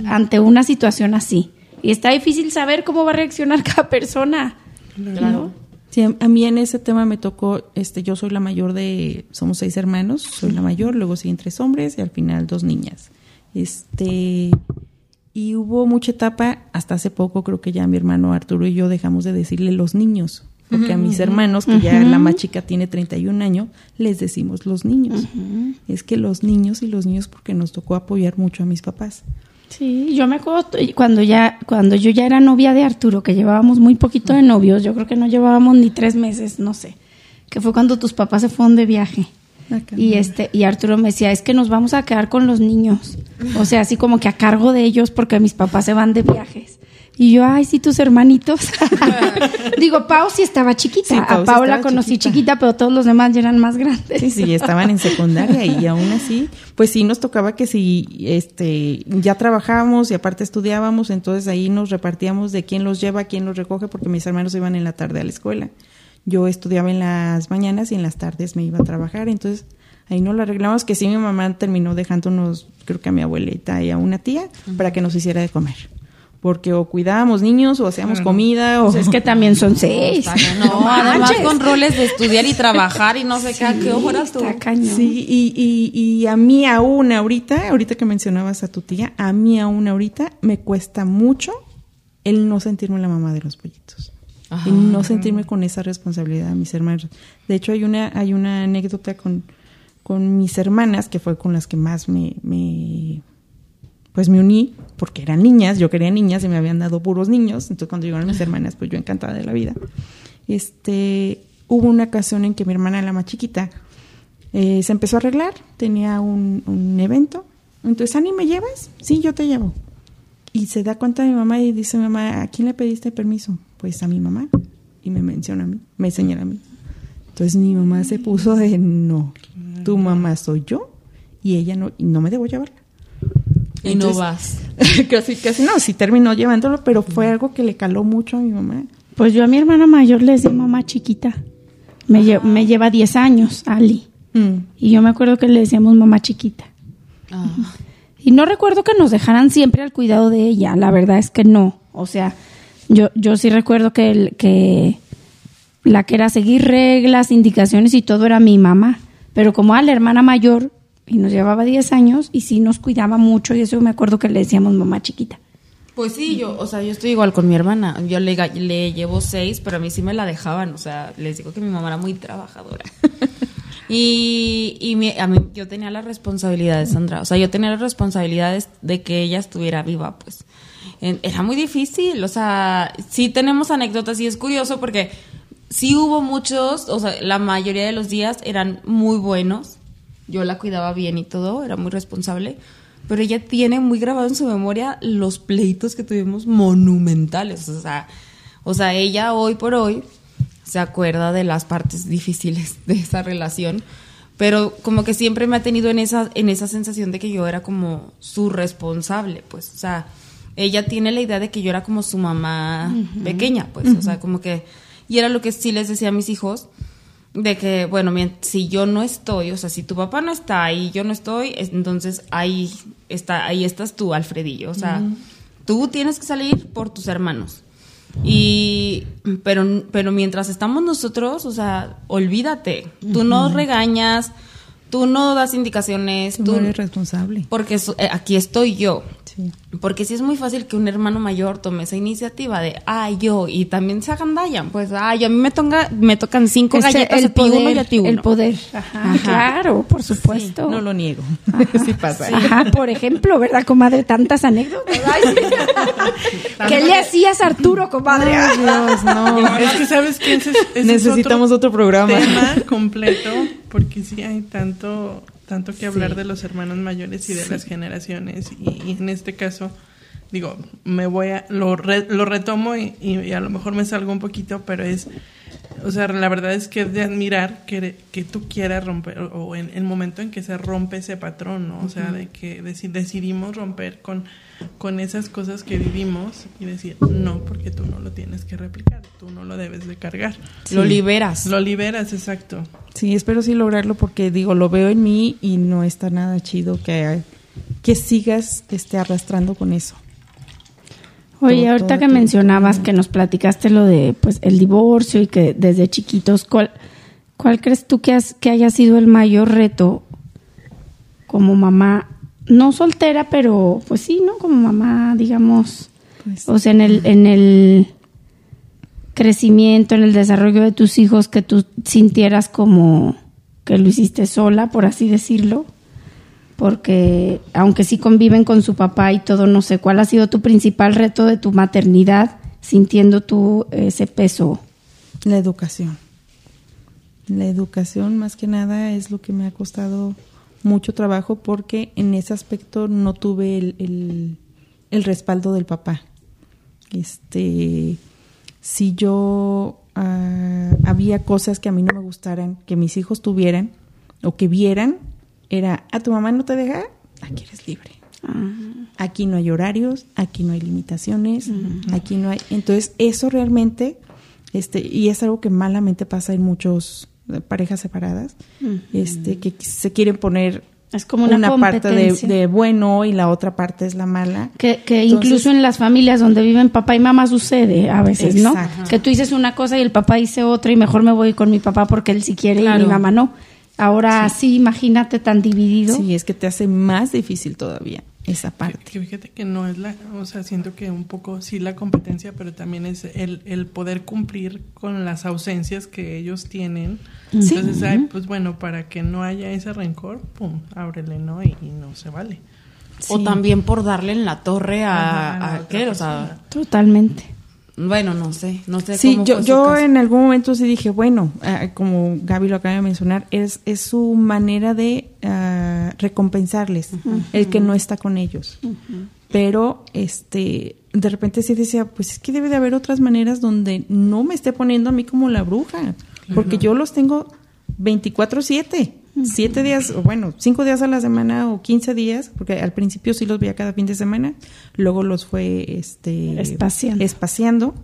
ante una situación así. Y está difícil saber cómo va a reaccionar <laughs> cada persona. Claro. Sí, a, a mí en ese tema me tocó, este, yo soy la mayor de, somos seis hermanos, soy la mayor, luego siguen tres hombres y al final dos niñas. Este, y hubo mucha etapa, hasta hace poco creo que ya mi hermano Arturo y yo dejamos de decirle los niños, porque a mis hermanos, que ya la más chica tiene 31 años, les decimos los niños. Es que los niños y los niños porque nos tocó apoyar mucho a mis papás. Sí, yo me acuerdo cuando ya, cuando yo ya era novia de Arturo, que llevábamos muy poquito de novios, yo creo que no llevábamos ni tres meses, no sé, que fue cuando tus papás se fueron de viaje. Y este, y Arturo me decía, es que nos vamos a quedar con los niños. O sea, así como que a cargo de ellos porque mis papás se van de viajes. Y yo, ay, sí, tus hermanitos. <laughs> Digo, Pau sí estaba chiquita. Sí, Pau a sí Pau la conocí chiquita. chiquita. pero todos los demás ya eran más grandes. Sí, sí, estaban en secundaria y aún así, pues sí nos tocaba que si este ya trabajábamos y aparte estudiábamos, entonces ahí nos repartíamos de quién los lleva, quién los recoge, porque mis hermanos iban en la tarde a la escuela. Yo estudiaba en las mañanas y en las tardes me iba a trabajar, entonces ahí nos lo arreglamos, que sí mi mamá terminó dejándonos, creo que a mi abuelita y a una tía, para que nos hiciera de comer. Porque o cuidábamos niños o hacíamos comida o... Pues es que también son <laughs> seis. Ca- No, además con roles de estudiar y trabajar y no sé qué, ¿a qué horas tú? Está cañón. Sí, y, y, y a mí aún ahorita, ahorita que mencionabas a tu tía, a mí aún ahorita me cuesta mucho el no sentirme la mamá de los pollitos. Y no sentirme con esa responsabilidad de mis hermanos. De hecho, hay una, hay una anécdota con, con mis hermanas, que fue con las que más me, me pues me uní, porque eran niñas, yo quería niñas y me habían dado puros niños, entonces cuando llegaron mis hermanas, pues yo encantada de la vida. Este, hubo una ocasión en que mi hermana, la más chiquita, eh, se empezó a arreglar, tenía un, un evento, entonces, Ani, ¿me llevas? Sí, yo te llevo. Y se da cuenta de mi mamá y dice mamá, ¿a quién le pediste permiso? Pues a mi mamá. Y me menciona a mí, me señala a mí. Entonces mi mamá se puso de, no, tu mamá soy yo y ella no, y no me debo llevarla. Y no Entonces- vas. <laughs> casi, casi no, sí terminó llevándolo, pero fue algo que le caló mucho a mi mamá. Pues yo a mi hermana mayor le decía mamá chiquita. Me, lle- me lleva 10 años, Ali. Mm. Y yo me acuerdo que le decíamos mamá chiquita. Ah. Y no recuerdo que nos dejaran siempre al cuidado de ella, la verdad es que no. O sea, yo, yo sí recuerdo que, el- que la que era seguir reglas, indicaciones y todo era mi mamá. Pero como a la hermana mayor, y nos llevaba 10 años, y sí nos cuidaba mucho, y eso me acuerdo que le decíamos mamá chiquita. Pues sí, yo, o sea, yo estoy igual con mi hermana. Yo le, le llevo seis, pero a mí sí me la dejaban. O sea, les digo que mi mamá era muy trabajadora. <laughs> y y mi- a mí, yo tenía las responsabilidades, Sandra. O sea, yo tenía las responsabilidades de que ella estuviera viva, pues. Era muy difícil. O sea, sí tenemos anécdotas y es curioso porque sí hubo muchos, o sea, la mayoría de los días eran muy buenos. Yo la cuidaba bien y todo, era muy responsable. Pero ella tiene muy grabado en su memoria los pleitos que tuvimos monumentales. O sea, o sea, ella hoy por hoy se acuerda de las partes difíciles de esa relación. Pero como que siempre me ha tenido en esa, en esa sensación de que yo era como su responsable, pues. O sea, ella tiene la idea de que yo era como su mamá pequeña, pues. O sea, como que. Y era lo que sí les decía a mis hijos de que, bueno, si yo no estoy, o sea, si tu papá no está y yo no estoy, es- entonces ahí está, ahí estás tú, Alfredillo. O sea, tú tienes que salir por tus hermanos. Y, pero, pero mientras estamos nosotros, o sea, olvídate. Tú no regañas, tú no das indicaciones, Tú tú, no eres responsable. porque so- eh, aquí estoy yo. Sí. Porque sí es muy fácil que un hermano mayor tome esa iniciativa de, ah, yo, y también se agandallan. Pues, ah, yo a mí me, tonga- me tocan cinco Ese- galletas, a ti uno y a ti uno. el poder. Ajá, Ajá. claro, por supuesto. No lo niego. <laughs> sí pasa. Ajá, por ejemplo, ¿verdad, comadre? Tantas anécdotas. Ay. <laughs> ¿Qué le hacías a Arturo, comadre? Ay, Dios, no. <laughs> Es que sabes que ese, es- ese es Necesitamos otro programa. tema completo porque sí hay tanto tanto que hablar de los hermanos mayores y de las generaciones. Y, y en este caso digo me voy a lo, re- lo retomo y, y- y a lo mejor me salgo un poquito pero es o sea la verdad es que es de admirar que, que tú quieras romper o, en el momento en que se rompe ese patrón no o sea de que deci- decidimos romper con con esas cosas que vivimos y decir no porque tú no lo tienes que replicar tú no lo debes de cargar Lo liberas. lo liberas, exacto. Sí, espero sí lograrlo porque digo, lo veo en mí y no está nada chido que, que sigas este, arrastrando con eso. Oye, Todo, ahorita todo, que todo, mencionabas que nos platicaste lo de pues el divorcio y que desde chiquitos, ¿cuál, cuál crees tú que, has- que haya sido el mayor reto como mamá? No soltera, pero pues sí, ¿no? Como mamá, digamos, Pues, o sea, en el, en el crecimiento, en el desarrollo de tus hijos, que tú sintieras como que lo hiciste sola, por así decirlo. Porque aunque sí conviven con su papá y todo, no sé, ¿cuál ha sido tu principal reto de tu maternidad sintiendo tú ese peso? la educación. La educación más que nada es lo que me ha costado mucho trabajo porque en ese aspecto no tuve el, el, el respaldo del papá. Este, si yo ah, había cosas que a mí no me gustaran, que mis hijos tuvieran o que vieran, era, ¿a tu mamá no te deja? Aquí eres libre. Aquí no hay horarios, aquí no hay limitaciones, aquí no hay. Entonces, eso realmente, este, y es algo que malamente pasa en muchos eh, parejas separadas, este, que se quieren poner Es como una, parte de, bueno y la otra parte es la mala. Que, que Entonces- incluso en las familias donde viven papá y mamá sucede a veces, ¿no? Que tú dices una cosa y el papá dice otra y mejor me voy con mi papá porque él sí quiere y mi mamá no. Ahora sí, imagínate tan dividido. Sí, es que te hace más difícil todavía esa Que, parte. que fíjate que no es la, o sea, siento que un poco sí la competencia, pero también es el, el poder cumplir con las ausencias que ellos tienen. Sí. Entonces, ay, pues bueno, para que no haya ese rencor, pum, ábrele, ¿no? Y, y no se vale. O Sí. también por darle en la torre a, Ajá, a a qué, o sea, Totalmente. Bueno, no sé, no sé Sí, cómo yo, fue su yo caso. en algún momento sí dije, bueno, ah, como Gaby lo acaba de mencionar, es, es su manera de ah, recompensarles el que no está con ellos. Pero este de repente sí decía, pues es que debe de haber otras maneras donde no me esté poniendo a mí como la bruja, porque yo los tengo 24/7, siete días, o bueno, cinco días a la semana o 15 días, porque al principio sí los veía cada fin de semana, luego los fue este Espaciando. espaciando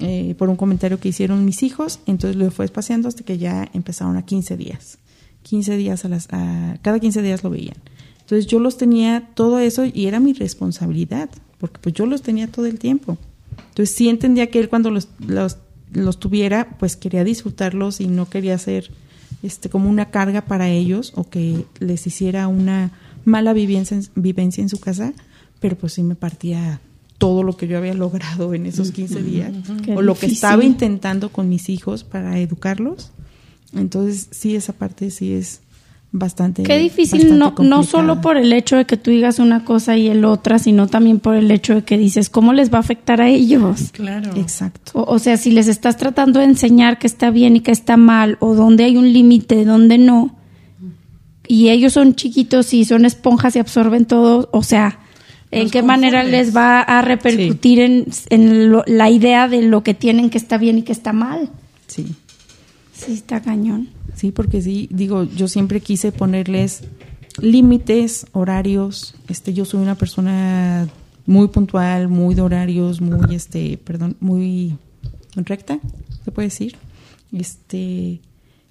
eh, por un comentario que hicieron mis hijos, entonces lo fue espaciando hasta que ya empezaron a 15 días. 15 días a las a- cada 15 días lo veían. Entonces yo los tenía todo eso y era mi responsabilidad, porque pues yo los tenía todo el tiempo. Entonces sí entendía que él cuando los, los, los tuviera, pues quería disfrutarlos y no quería ser este como una carga para ellos o que les hiciera una mala vivencia, en- vivencia en su casa, pero pues sí me partía todo lo que yo había <laughs> logrado en esos 15 días Qué o lo que estaba intentando con mis hijos para educarlos. Entonces, sí, esa parte sí es bastante. Qué difícil, bastante no, no solo por el hecho de que tú digas una cosa y el otra, sino también por el hecho de que dices, ¿cómo les va a afectar a ellos? Claro. Exacto. O, o sea, si les estás tratando de enseñar que está bien y que está mal, o dónde hay un límite, dónde no, y ellos son chiquitos y son esponjas y absorben todo, o sea, ¿en Los qué manera les va a repercutir en, en lo- la idea de lo que tienen que está bien y que está mal? Sí. Sí, está cañón. Sí, porque sí, digo, yo siempre quise ponerles límites, horarios. Este, yo soy una persona muy puntual, muy de horarios, muy, este, perdón, muy recta, se puede decir. Este,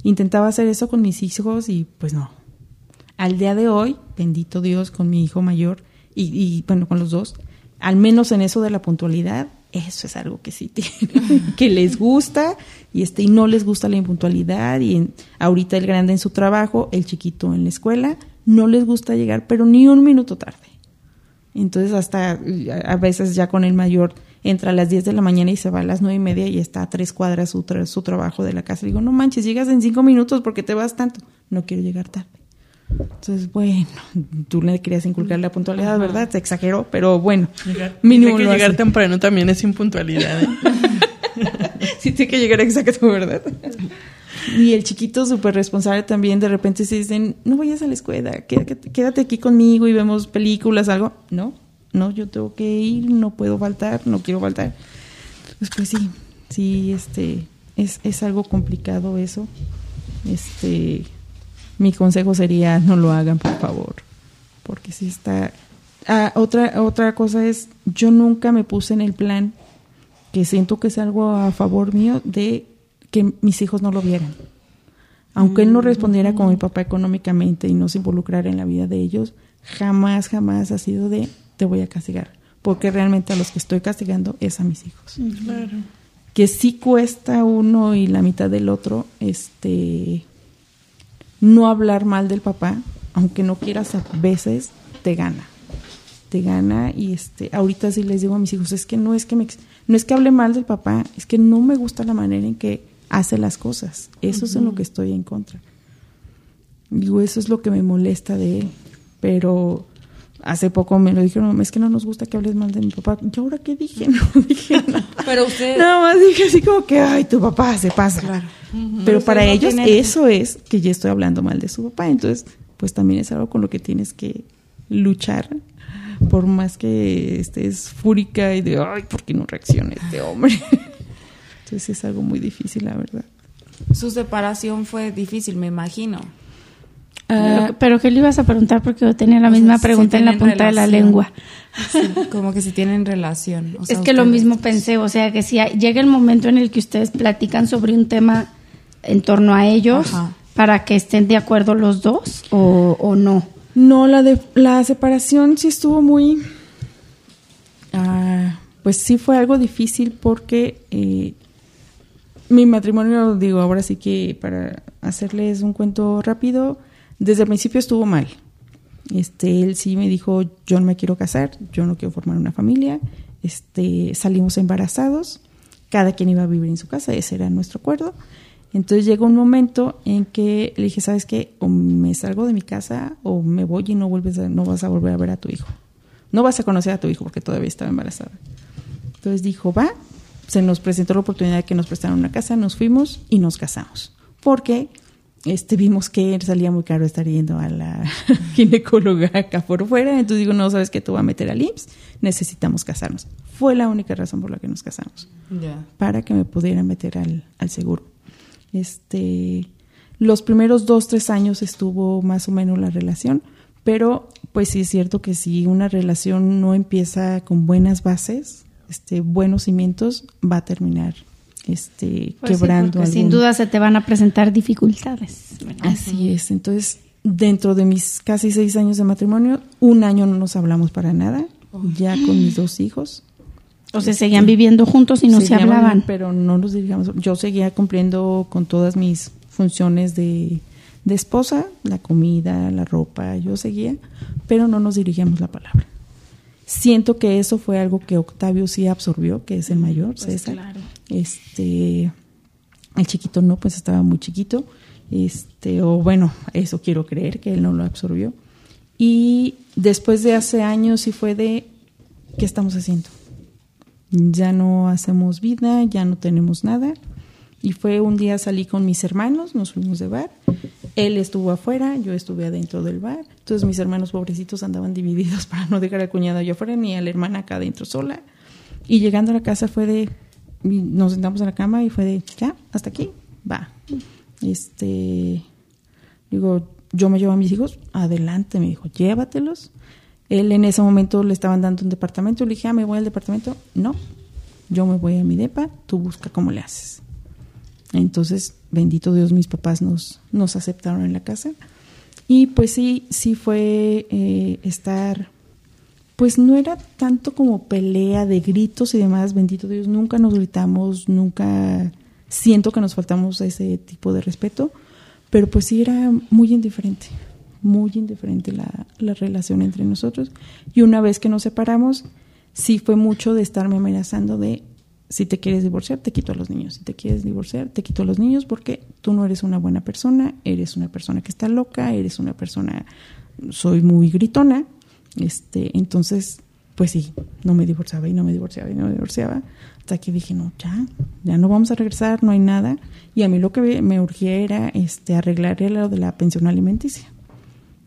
intentaba hacer eso con mis hijos y pues no. Al día de hoy, bendito Dios, con mi hijo mayor y, y, bueno, con los dos, al menos en eso de la puntualidad, eso es algo que sí <laughs> tienen, que les gusta y este y no les gusta la impuntualidad y en- ahorita el grande en su trabajo, el chiquito en la escuela, no les gusta llegar, pero ni un minuto tarde. Entonces hasta a veces ya con el mayor entra a las 10 de la mañana y se va a las nueve y media y está a tres cuadras su, tra- su trabajo de la casa. Digo, no manches, llegas en cinco minutos porque te vas tanto. No quiero llegar tarde. Entonces, bueno, tú le querías inculcar la puntualidad, ¿verdad? Se exageró, pero bueno. Llegar, <laughs> mínimo que llegar hace. temprano también es impuntualidad. ¿eh? <laughs> sí tiene que llegar exacto, ¿verdad? Y el chiquito súper responsable también, de repente se dicen, no vayas a la escuela, quédate, quédate aquí conmigo y vemos películas, algo. No, no, yo tengo que ir, no puedo faltar, no quiero faltar. Pues, pues sí, sí, este, es, es algo complicado eso. Este, mi consejo sería no lo hagan, por favor, porque si está... Ah, otra, otra cosa es, yo nunca me puse en el plan que siento que es algo a favor mío de que mis hijos no lo vieran. Aunque él no respondiera como mi papá económicamente y no se involucrara en la vida de ellos, jamás, jamás ha sido de te voy a castigar. Porque realmente a los que estoy castigando es a mis hijos. claro. Que sí cuesta uno y la mitad del otro, este, no hablar mal del papá, aunque no quieras a veces, te gana. Te gana y este ahorita sí les digo a mis hijos es que no es que me no es que hable mal del papá es que no me gusta la manera en que hace las cosas. Eso es en lo que estoy en contra. Digo eso es lo que me molesta de él pero hace poco me lo dijeron, es que no nos gusta que hables mal de mi papá. ¿Yo ahora qué dije? <laughs> No dije nada. Pero usted... Nada más dije así como que, ay, tu papá se pasa. Pero para no ellos tiene- eso es que ya estoy hablando mal de su papá. Entonces, pues también es algo con lo que tienes que luchar. Por más que estés fúrica y de, ay, ¿por qué no reacciona este hombre? <laughs> Entonces es algo muy difícil, la verdad. Su separación fue difícil, me imagino. Ah, Pero, ¿qué le ibas a preguntar? Porque yo tenía la O misma sea, si pregunta en la punta de la lengua. Sí, como que si tienen relación. o sea, es que lo mismo pensé, o sea, que si hay- llega el momento en el que ustedes platican sobre un tema en torno a ellos, Ajá. para que estén de acuerdo los dos o, o no. No, la de la separación sí estuvo muy ah, pues sí fue algo difícil porque eh, mi matrimonio, digo, ahora sí que para hacerles un cuento rápido, desde el principio estuvo mal. Este, él sí me dijo, yo no me quiero casar, yo no quiero formar una familia. Este, salimos embarazados, cada quien iba a vivir en su casa, ese era nuestro acuerdo. Entonces llegó un momento en que le dije, ¿sabes qué? O me salgo de mi casa o me voy y no vuelves a- no vas a volver a ver a tu hijo. No vas a conocer a tu hijo porque todavía estaba embarazada. Entonces dijo, va, se nos presentó la oportunidad de que nos prestaran una casa, nos fuimos y nos casamos. Porque este, vimos que salía muy caro estar yendo a la <laughs> ginecóloga acá por fuera. Entonces digo, no, sabes que tú vas a meter al IMSS, necesitamos casarnos. Fue la única razón por la que nos casamos para que me pudiera meter al, al seguro. Este, los primeros dos, tres años estuvo más o menos la relación, pero pues sí es cierto que si una relación no empieza con buenas bases, este, buenos cimientos, va a terminar este, Pues sí, quebrando. sin duda se te van a presentar dificultades. ¿verdad? Así es. Entonces, dentro de mis casi seis años de matrimonio, un año no nos hablamos para nada, ya con mis dos hijos. O sea, seguían viviendo juntos y no se hablaban. Pero no nos dirigíamos. Yo seguía cumpliendo con todas mis funciones de, de esposa, la comida, la ropa, yo seguía, pero no nos dirigíamos la palabra. Siento que eso fue algo que Octavio sí absorbió, que es el mayor, César. claro. Este, el chiquito no, pues estaba muy chiquito. Este, o bueno, eso quiero creer que él no lo absorbió. Y después de hace años sí fue de ¿qué estamos haciendo? Ya no hacemos vida, ya no tenemos nada. Y fue un día salí con mis hermanos, nos fuimos de bar. Él estuvo afuera, yo estuve adentro del bar. Entonces mis hermanos pobrecitos andaban divididos <laughs> para no dejar al cuñado allá afuera ni a la hermana acá adentro sola. Y llegando a la casa fue de, y nos sentamos en la cama y fue de, ya, hasta aquí, va. Este, digo, yo me llevo a mis hijos, adelante, me dijo, llévatelos. Él en ese momento le estaban dando un departamento, le dije, ah, me voy al departamento. No, yo me voy a mi depa, tú busca cómo le haces. Entonces, bendito Dios, mis papás nos, nos aceptaron en la casa. Y pues sí, sí fue eh, estar, pues no era tanto como pelea de gritos y demás, bendito Dios, nunca nos gritamos, nunca siento que nos faltamos ese tipo de respeto, pero pues sí era muy indiferente, muy indiferente la, la relación entre nosotros. Y una vez que nos separamos, sí fue mucho de estarme amenazando de si te quieres divorciar, te quito a los niños. Si te quieres divorciar, te quito a los niños porque tú no eres una buena persona, eres una persona que está loca, eres una persona, soy muy gritona. Este, entonces, pues sí, no me divorciaba y no me divorciaba y no me divorciaba. Hasta que dije, no, ya, ya no vamos a regresar, no hay nada. Y a mí lo que me urgía era este, arreglar lo de la pensión alimenticia.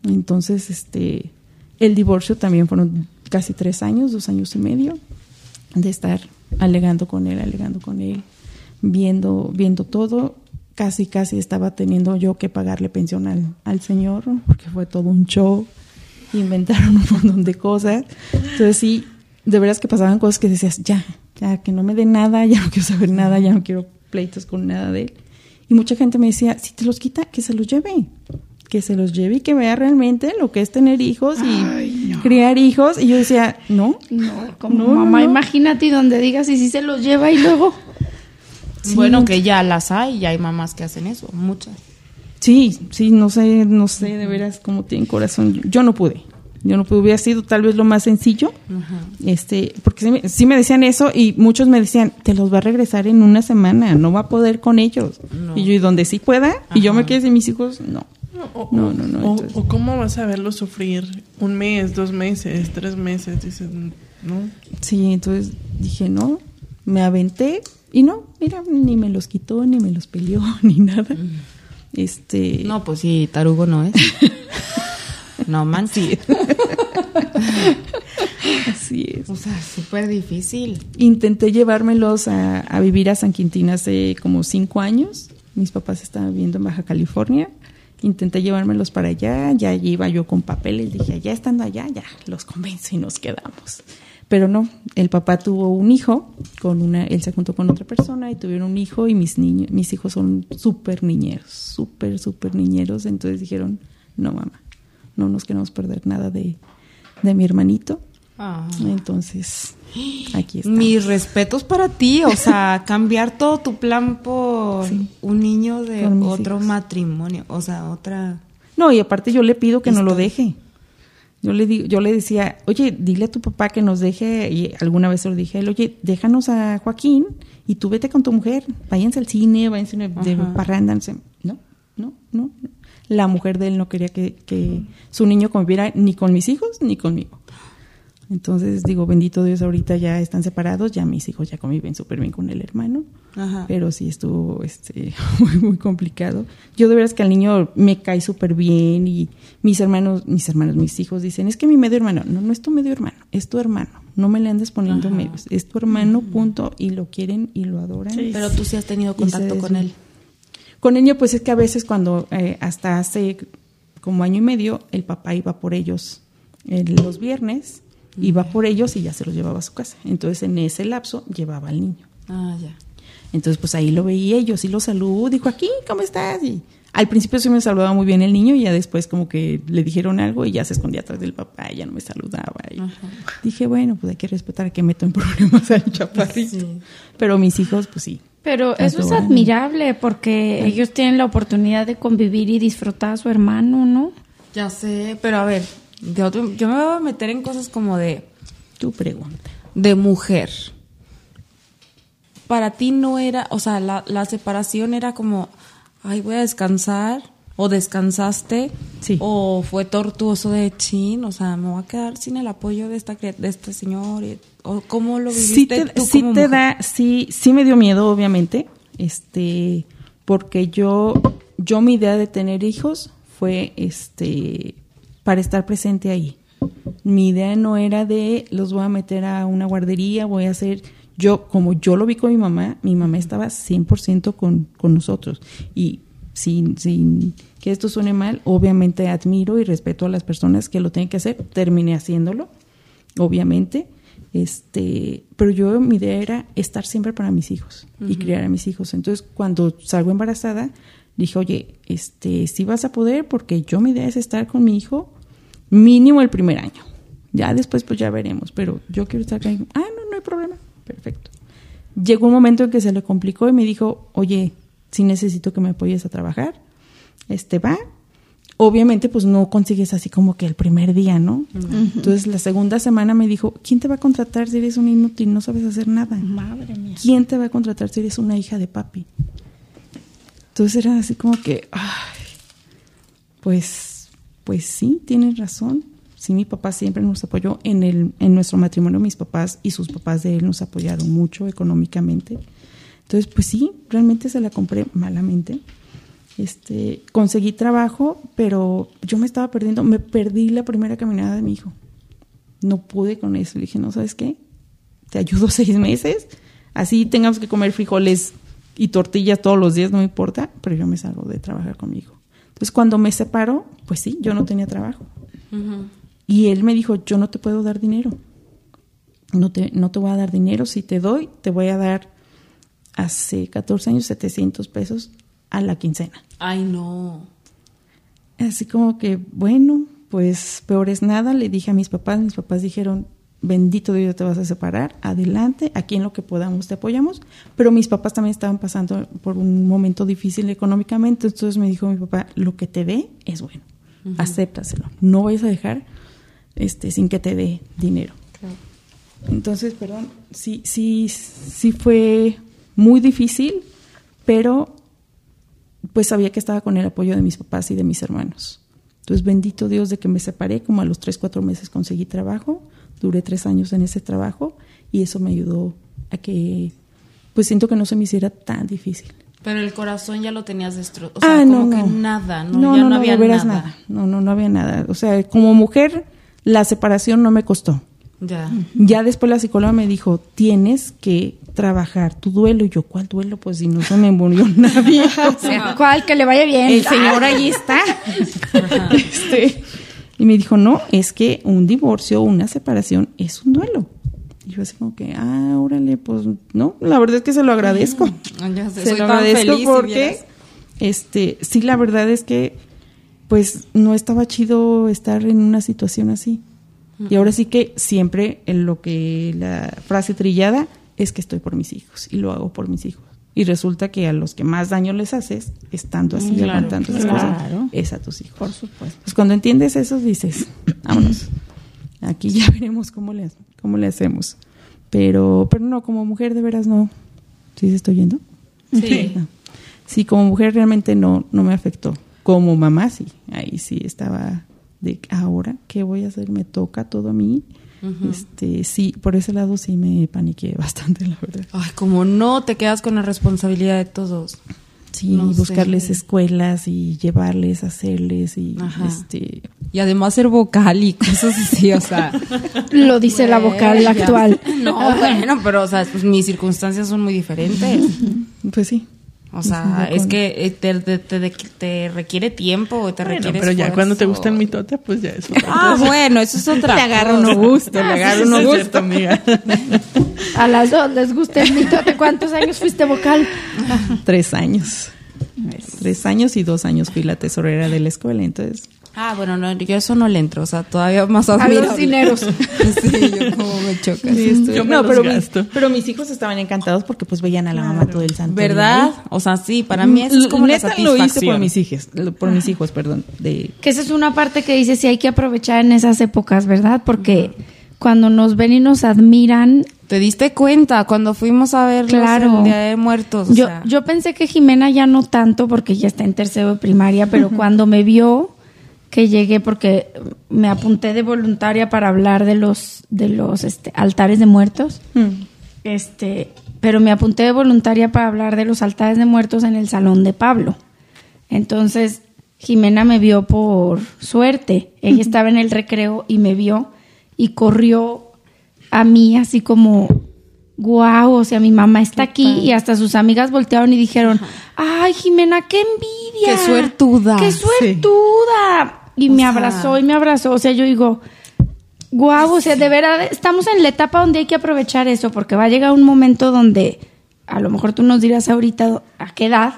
Entonces, este, el divorcio también fueron casi tres años, dos años y medio, de estar alegando con él, alegando con él, viendo, viendo todo. Casi, casi estaba teniendo yo que pagarle pensión al, al señor, porque fue todo un show. Inventaron un montón de cosas. Entonces, sí, de veras que pasaban cosas que decías, ya, ya, que no me dé nada, ya no quiero saber nada, ya no quiero pleitos con nada de él. Y mucha gente me decía, si te los quita, que se los lleve. Que se los lleve y que vea realmente lo que es tener hijos y criar hijos. Y yo decía, no, No, como No, mamá, no. imagínate y donde digas y si se los lleva y luego. Sí, bueno, que ya las hay, ya hay mamás que hacen eso, muchas. Sí, sí, no sé, no sé de veras cómo tienen corazón. Yo, no pude. Yo no pude, hubiera sido tal vez lo más sencillo. Este, porque sí me, sí me decían eso y muchos me decían, te los va a regresar en una semana, no va a poder con ellos. No. Y yo, y donde sí pueda, y yo me Ajá. quedé sin mis hijos, no. O, No, no, no, O, o cómo vas a verlo sufrir un mes, dos meses, tres meses. Dices, no. Sí, entonces dije, no, me aventé y no, mira, ni me los quitó, ni me los peleó, <laughs> ni nada. Este, No, pues sí, tarugo no es. <laughs> no manches. así es. O sea, súper difícil. Intenté llevármelos a, a vivir a San Quintín hace como cinco años. Mis papás estaban viviendo en Baja California. Intenté llevármelos para allá, ya allí iba yo con papeles, dije, ya estando allá, ya los convenzo y nos quedamos. Pero no, el papá tuvo un hijo, con una, él se juntó con otra persona y tuvieron un hijo y mis niños, mis hijos son súper niñeros, súper, súper niñeros. Entonces dijeron, no mamá, no nos queremos perder nada de, de mi hermanito. Ah. Entonces, aquí está. Mis respetos para ti, o sea, <laughs> cambiar todo tu plan por Sí. un niño de otro hijos. matrimonio, o sea, otra... No, y aparte yo le pido que no lo deje. Yo le digo, yo le decía, oye, dile a tu papá que nos deje, y alguna vez se lo dije a él, oye, déjanos a Joaquín y tú vete con tu mujer, váyanse al cine, váyanse de Ajá. parranda. No, no, no. no. La mujer de él no quería que, que su niño conviviera ni con mis hijos ni conmigo. Entonces digo, bendito Dios, ahorita ya están separados, ya mis hijos ya conviven súper bien con el hermano. Ajá. Pero sí estuvo este, <laughs> muy, muy complicado. Yo de veras que al niño me cae súper bien y mis hermanos, mis hermanos, mis hijos dicen, es que mi medio hermano, no, no es tu medio hermano, es tu hermano. No me le andes poniendo Ajá. medios, es tu hermano, punto, y lo quieren y lo adoran. Pero tú sí has tenido contacto con él. Con el niño, pues es que a veces cuando, eh, hasta hace como año y medio, el papá iba por ellos eh, los viernes, iba por ellos y ya se los llevaba a su casa. Entonces en ese lapso llevaba al niño. Ah, ya. Entonces, pues ahí lo veía, yo sí lo saludo, dijo, aquí, ¿cómo estás? Y al principio sí me saludaba muy bien el niño y ya después como que le dijeron algo y ya se escondía atrás del papá y ya no me saludaba. Y dije, bueno, pues hay que respetar que meto en <laughs> problemas al chaparrito. Sí. Pero mis hijos, pues sí. Pero eso es admirable porque ellos tienen la oportunidad de convivir y disfrutar a su hermano, ¿no? Ya sé, pero a ver, yo, yo me voy a meter en cosas como de, Tu pregunta. de mujer. Para ti no era, o sea, la, la separación era como, ay, voy a descansar, o descansaste, Sí. o fue tortuoso de chin, o sea, me voy a quedar sin el apoyo de esta de este señor, o cómo lo viviste sí te, tú sí como te mujer? da, sí, sí me dio miedo, obviamente, este, porque yo, yo mi idea de tener hijos fue, este, para estar presente ahí. Mi idea no era de los voy a meter a una guardería, voy a hacer, yo, como yo lo vi con mi mamá, mi mamá estaba 100% con, con nosotros y sin, sin que esto suene mal, obviamente admiro y respeto a las personas que lo tienen que hacer, terminé haciéndolo, obviamente, este, pero yo mi idea era estar siempre para mis hijos y criar a mis hijos. Entonces, cuando salgo embarazada, dije, oye, este, sí vas a poder porque yo mi idea es estar con mi hijo mínimo el primer año. Ya después pues ya veremos, pero yo quiero estar hijo. Ah, no, no hay problema. Perfecto. Llegó un momento en que se le complicó y me dijo, oye, sí necesito que me apoyes a trabajar. Este va. Obviamente, pues no consigues así como que el primer día, ¿no? Entonces, la segunda semana me dijo, ¿quién te va a contratar si eres un inútil? No sabes hacer nada. Madre mía. ¿Quién te va a contratar si eres una hija de papi? Entonces era así como que, ay, pues, pues sí, tienes razón. Sí, mi papá siempre nos apoyó en el, en nuestro matrimonio, mis papás y sus papás de él nos apoyaron mucho económicamente. Entonces, pues sí, realmente se la compré malamente. Este, conseguí trabajo, pero yo me estaba perdiendo, me perdí la primera caminada de mi hijo. No pude con eso. Le dije, no, ¿sabes qué? Te ayudo seis meses. Así tengamos que comer frijoles y tortillas todos los días, no importa, pero yo me salgo de trabajar con mi hijo. Entonces, cuando me separó, pues sí, yo no tenía trabajo. Y él me dijo, yo no te puedo dar dinero. No te, no te voy a dar dinero. Si te doy, te voy a dar hace 14 años 700 pesos a la quincena. Ay, no. Así como que, bueno, pues peor es nada. Le dije a mis papás, mis papás dijeron, bendito Dios, te vas a separar, adelante, aquí en lo que podamos te apoyamos. Pero mis papás también estaban pasando por un momento difícil económicamente, entonces me dijo mi papá, lo que te dé es bueno, acéptaselo, no vayas a dejar este, sin que te dé dinero. Entonces, perdón, sí, sí, sí fue muy difícil, pero pues sabía que estaba con el apoyo de mis papás y de mis hermanos. Entonces, bendito Dios de que me separé, como a los tres, cuatro meses conseguí trabajo, duré tres años en ese trabajo y eso me ayudó a que, pues siento que no se me hiciera tan difícil. Pero el corazón ya lo tenías destruido. O sea, ah, como no, que no. nada, ¿no? No, ya no, no, había nada. nada. No, no, no había nada. O sea, como mujer, la separación no me costó. Ya. Ya después la psicóloga me dijo, tienes que trabajar tu duelo. Y yo, ¿cuál duelo? Pues si no se me murió nadie. <laughs> O sea, ¿Cuál? Que le vaya bien. el señor allí está. <laughs> Este, y me dijo, no, es que un divorcio una separación es un duelo. Y yo así como que, ah, órale, pues no, la verdad es que se lo agradezco. Ya sé, se soy lo tan agradezco feliz, porque, este, sí, la verdad es que, pues no estaba chido estar en una situación así. Y ahora sí que siempre en lo que la frase trillada es que estoy por mis hijos y lo hago por mis hijos. Y resulta que a los que más daño les haces, estando así, Claro, aguantando esas cosas, claro. es a tus hijos. Por supuesto. Pues cuando entiendes eso, dices, <clears throat> vámonos. Aquí ya <laughs> veremos cómo le, cómo le hacemos. Pero, pero no, como mujer de veras no. ¿Sí se estoy yendo? Sí. No. Sí, como mujer realmente no, no me afectó. Como mamá sí, ahí sí estaba de ahora, ¿qué voy a hacer? Me toca todo a mí. Este, sí, por ese lado sí me paniqué <laughs> bastante, la verdad. Ay, como no te quedas con la responsabilidad de todos. Sí, No sé. buscarles escuelas y llevarles, hacerles y Ajá. este Y además ser vocal y cosas así, o sea. <laughs> Lo dice la vocal actual. <laughs> No, bueno, pero, o sea, pues, mis circunstancias son muy diferentes. pues sí. O sea, <laughs> es que eh, te, te, te- te requiere tiempo, te Bueno, requiere pero ya cuando te gusta el mitote, pues ya es otra Ah, cosa. bueno, eso es <laughs> otra Le agarra uno gusto, le agarra Sí, uno gusto. cierto, amiga. A las dos les gusta el mito. ¿De cuántos años fuiste vocal? Tres años. Tres años y dos años fui la tesorera de la escuela, entonces Ah, bueno, no, yo eso no le entro, o sea, todavía más A admirable. los dineros. <laughs> sí, yo como me choca. Yo me no, los pero mis, gasto. pero mis hijos estaban encantados porque pues veían a la mamá todo el santo ¿Verdad? O sea, sí, para mí eso es como la Neta lo hice satisfacción. por mis hijos, por mis hijos, perdón, de Que esa es una parte que dice sí hay que aprovechar en esas épocas, ¿verdad? Porque cuando nos ven y nos admiran, ¿Te diste cuenta cuando fuimos a ver Claro. el Día de Muertos? O yo, sea, yo pensé que Jimena ya no tanto porque ya está en tercero de primaria, pero cuando me vio que llegué porque me apunté de voluntaria para hablar de los de los este, altares de muertos. Este, pero me apunté de voluntaria para hablar de los altares de muertos en el salón de Pablo. Entonces, Jimena me vio por suerte. Ella estaba en el recreo y me vio y corrió a mí así como, guau, o sea, mi mamá está aquí y hasta sus amigas voltearon y dijeron, ay, Jimena, qué envidia. Qué suertuda. Qué suertuda. Y O me sea- abrazó y me abrazó. O sea, yo digo, guau, o sea, de verdad estamos en la etapa donde hay que aprovechar eso porque va a llegar un momento donde, a lo mejor tú nos dirás ahorita a qué edad,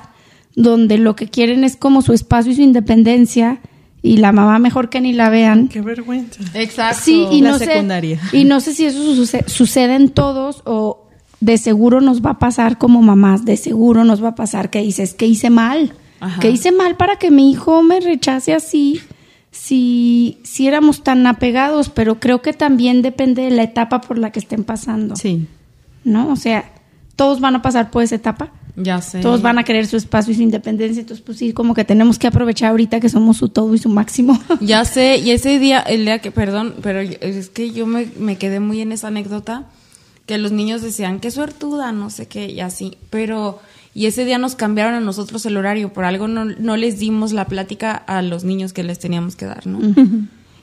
donde lo que quieren es como su espacio y su independencia y la mamá mejor que ni la vean. Qué vergüenza. Exacto. Sí, y La no secundaria. sé y no sé si eso suce- sucede en todos o de seguro nos va a pasar como mamás, de seguro nos va a pasar que dices que hice mal, Ajá. que hice mal para que mi hijo me rechace así. Si, si éramos tan apegados, pero creo que también depende de la etapa por la que estén pasando. sí. ¿No? O sea, todos van a pasar por esa etapa. Ya sé. Todos van a querer su espacio y su independencia. Entonces, pues sí, como que tenemos que aprovechar ahorita que somos su todo y su máximo. <laughs> Ya sé, y ese día, el día que, perdón, pero es que yo me, me quedé muy en esa anécdota, que los niños decían, qué suertuda, no sé qué, y así, pero, y ese día nos cambiaron a nosotros el horario, por algo no, no les dimos la plática a los niños que les teníamos que dar, ¿no?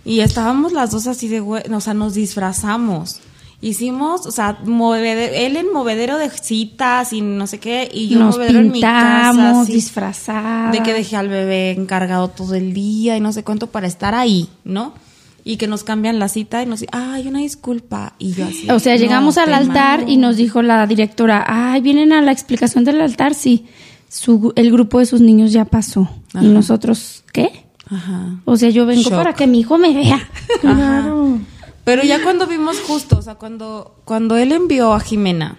Y estábamos las dos así de, güey, o sea, nos disfrazamos. Hicimos, o sea, él en movedero de citas y no sé qué, y yo en Nos movedero en mi casa. pintamos, así. disfrazadas. De que dejé al bebé encargado todo el día y no sé cuánto para estar ahí, ¿no? Y que nos cambian la cita y nos dicen, ay, una disculpa. Y yo así. O sea, "No, llegamos al altar mando". y nos dijo la directora, ay, vienen a la explicación del altar, sí. Su, el grupo de sus niños ya pasó. Ajá. Y nosotros, ¿qué? Ajá. O sea, yo vengo Shock. para que mi hijo me vea. Ajá. Pero ya cuando vimos justo, o sea, cuando, cuando él envió a Jimena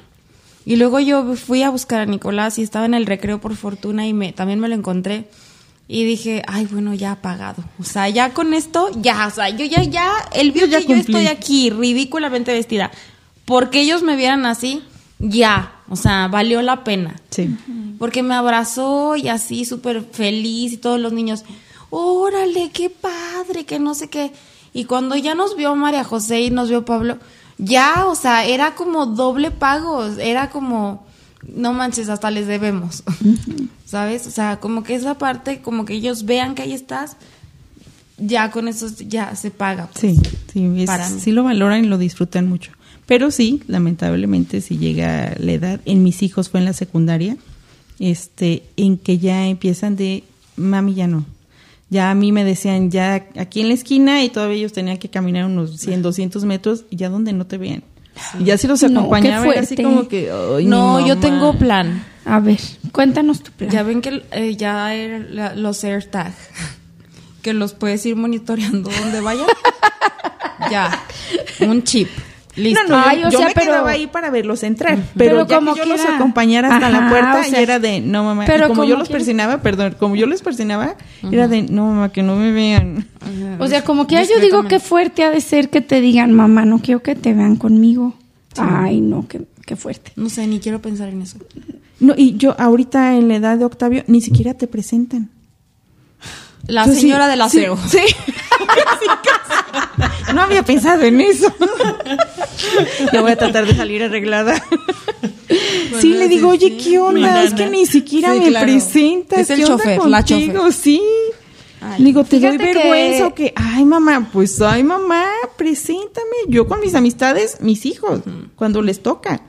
y luego yo fui a buscar a Nicolás y estaba en el recreo por fortuna y me, también me lo encontré y dije, ay, bueno, ya apagado. O sea, ya con esto, ya, o sea, yo ya, ya, él vio Yo que yo estoy aquí ridículamente vestida. Porque ellos me vieran así, ya, o sea, valió la pena. Sí. porque me abrazó y así súper feliz y todos los niños, órale, qué padre, que no sé qué. Y cuando ya nos vio María José y nos vio Pablo, ya, o sea, era como doble pago, era como, no manches, hasta les debemos, <laughs> ¿sabes? O sea, como que esa parte, como que ellos vean que ahí estás, ya con eso ya se paga. pues. Sí, sí, es- Para sí lo valoran y lo disfrutan mucho. Pero sí, lamentablemente, si llega la edad, en mis hijos fue en la secundaria, este, en que ya empiezan de, mami, ya no. Ya a mí me decían, ya aquí en la esquina y todavía ellos tenían que caminar unos 100, 200 metros y ya donde no te vean. Y ya si los No, acompañaba era así como que, "Ay, No, yo mamá". tengo plan. A ver, cuéntanos tu plan. Ya ven que eh, ya era la- los AirTag, que los puedes ir monitoreando donde vayan. <laughs> ya, un chip. Listo. No, no, Ay, yo, o yo sea, me pero- quedaba ahí para verlos entrar, pero, Pero ya como que yo los acompañara hasta la puerta o sea, y era de, no mamá, y pero como yo los quiera. persinaba, perdón, como yo les persinaba, era de, no mamá, que no me vean. O sea, como que ya yo digo que fuerte ha de ser que te digan, mamá, no quiero que te vean conmigo. Ay, no, qué, qué fuerte. No sé, ni quiero pensar en eso. No, y yo ahorita en la edad de Octavio, ni siquiera te presentan. La Yo sí- señora del aseo. Sí. <laughs> Sí. <laughs> no había pensado en eso. <laughs> Yo voy a tratar de salir arreglada. sí, le digo, oye, ¿qué onda? Es que ni siquiera Sí, me claro. presentas. Es el ¿Qué onda chofer, la chofer. Sí. Ay, Le digo, ¿te doy que- vergüenza o qué? Ay, mamá, pues, ay, mamá, preséntame. Yo con mis amistades, mis hijos, cuando les toca.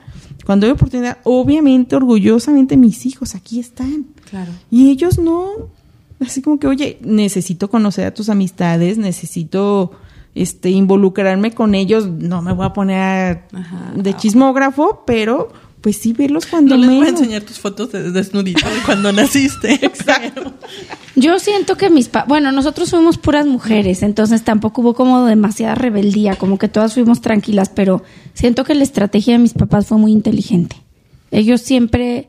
Cuando hay oportunidad, obviamente, orgullosamente, mis hijos aquí están. Claro. Y ellos no. Así como que, oye, necesito conocer a tus amistades, necesito este involucrarme con ellos. No me voy a poner Ajá. de chismógrafo, pero pues sí verlos cuando No les voy a menos. enseñar tus fotos de desnudito de cuando naciste. <laughs> Exacto. Yo siento que mis pa bueno, nosotros fuimos puras mujeres, entonces tampoco hubo como demasiada rebeldía, como que todas fuimos tranquilas, pero siento que la estrategia de mis papás fue muy inteligente. Ellos siempre,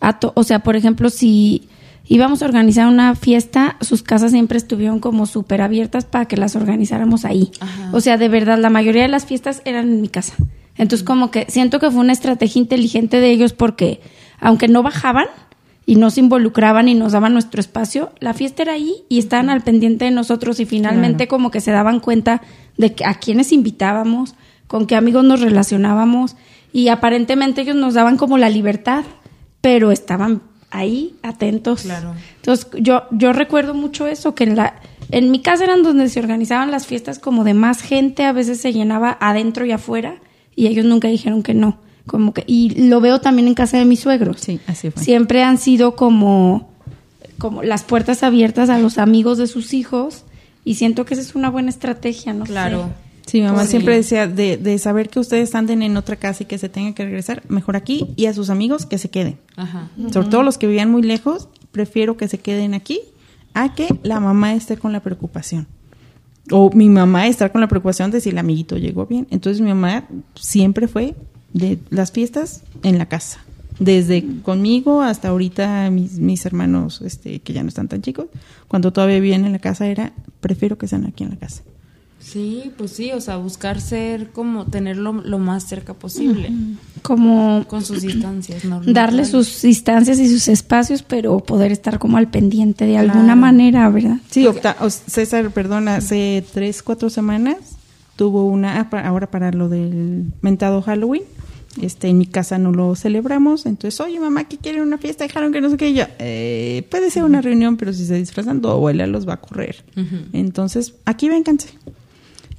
a to- o sea, por ejemplo, si íbamos a organizar una fiesta, sus casas siempre estuvieron como súper abiertas para que las organizáramos ahí. O sea, de verdad, la mayoría de las fiestas eran en mi casa. Entonces, como que siento que fue una estrategia inteligente de ellos porque, aunque no bajaban y no se involucraban y nos daban nuestro espacio, la fiesta era ahí y estaban al pendiente de nosotros y finalmente como que se daban cuenta de que a quiénes invitábamos, con qué amigos nos relacionábamos y aparentemente ellos nos daban como la libertad, pero estaban ahí atentos. Claro. Entonces, yo, yo recuerdo mucho eso, que en, la, en mi casa eran donde se organizaban las fiestas como de más gente, a veces se llenaba adentro y afuera, y ellos nunca dijeron que no. Como que, y lo veo también en casa de mis suegros. Sí, así fue. Siempre han sido como, como las puertas abiertas a los amigos de sus hijos, y siento que esa es una buena estrategia, ¿no? Claro. Sí, mamá Sí. siempre decía de, de saber que ustedes anden en otra casa y que se tengan que regresar, mejor aquí y a sus amigos que se queden. Ajá. Sobre todo los que vivían muy lejos, prefiero que se queden aquí a que la mamá esté con la preocupación. O mi mamá estar con la preocupación de si el amiguito llegó bien. Entonces mi mamá siempre fue de las fiestas en la casa. Desde conmigo hasta ahorita mis, mis hermanos este, que ya no están tan chicos, cuando todavía vivían en la casa era, prefiero que sean aquí en la casa. Sí, pues sí, o sea, buscar ser como tenerlo lo más cerca posible Como con sus distancias <clears throat> darle normales. sus instancias y sus espacios, pero poder estar como al pendiente de alguna Claro. manera, ¿verdad? Sí, Octa- o- César, perdón, hace tres, cuatro semanas tuvo una, ah, ahora para lo del mentado Halloween, este, en mi casa no lo celebramos, entonces, oye mamá, que quieren una fiesta de Halloween, que no sé qué, y yo, "Eh, puede ser una reunión, pero si se disfrazan, tu abuela los va a correr. Entonces, aquí vénganse.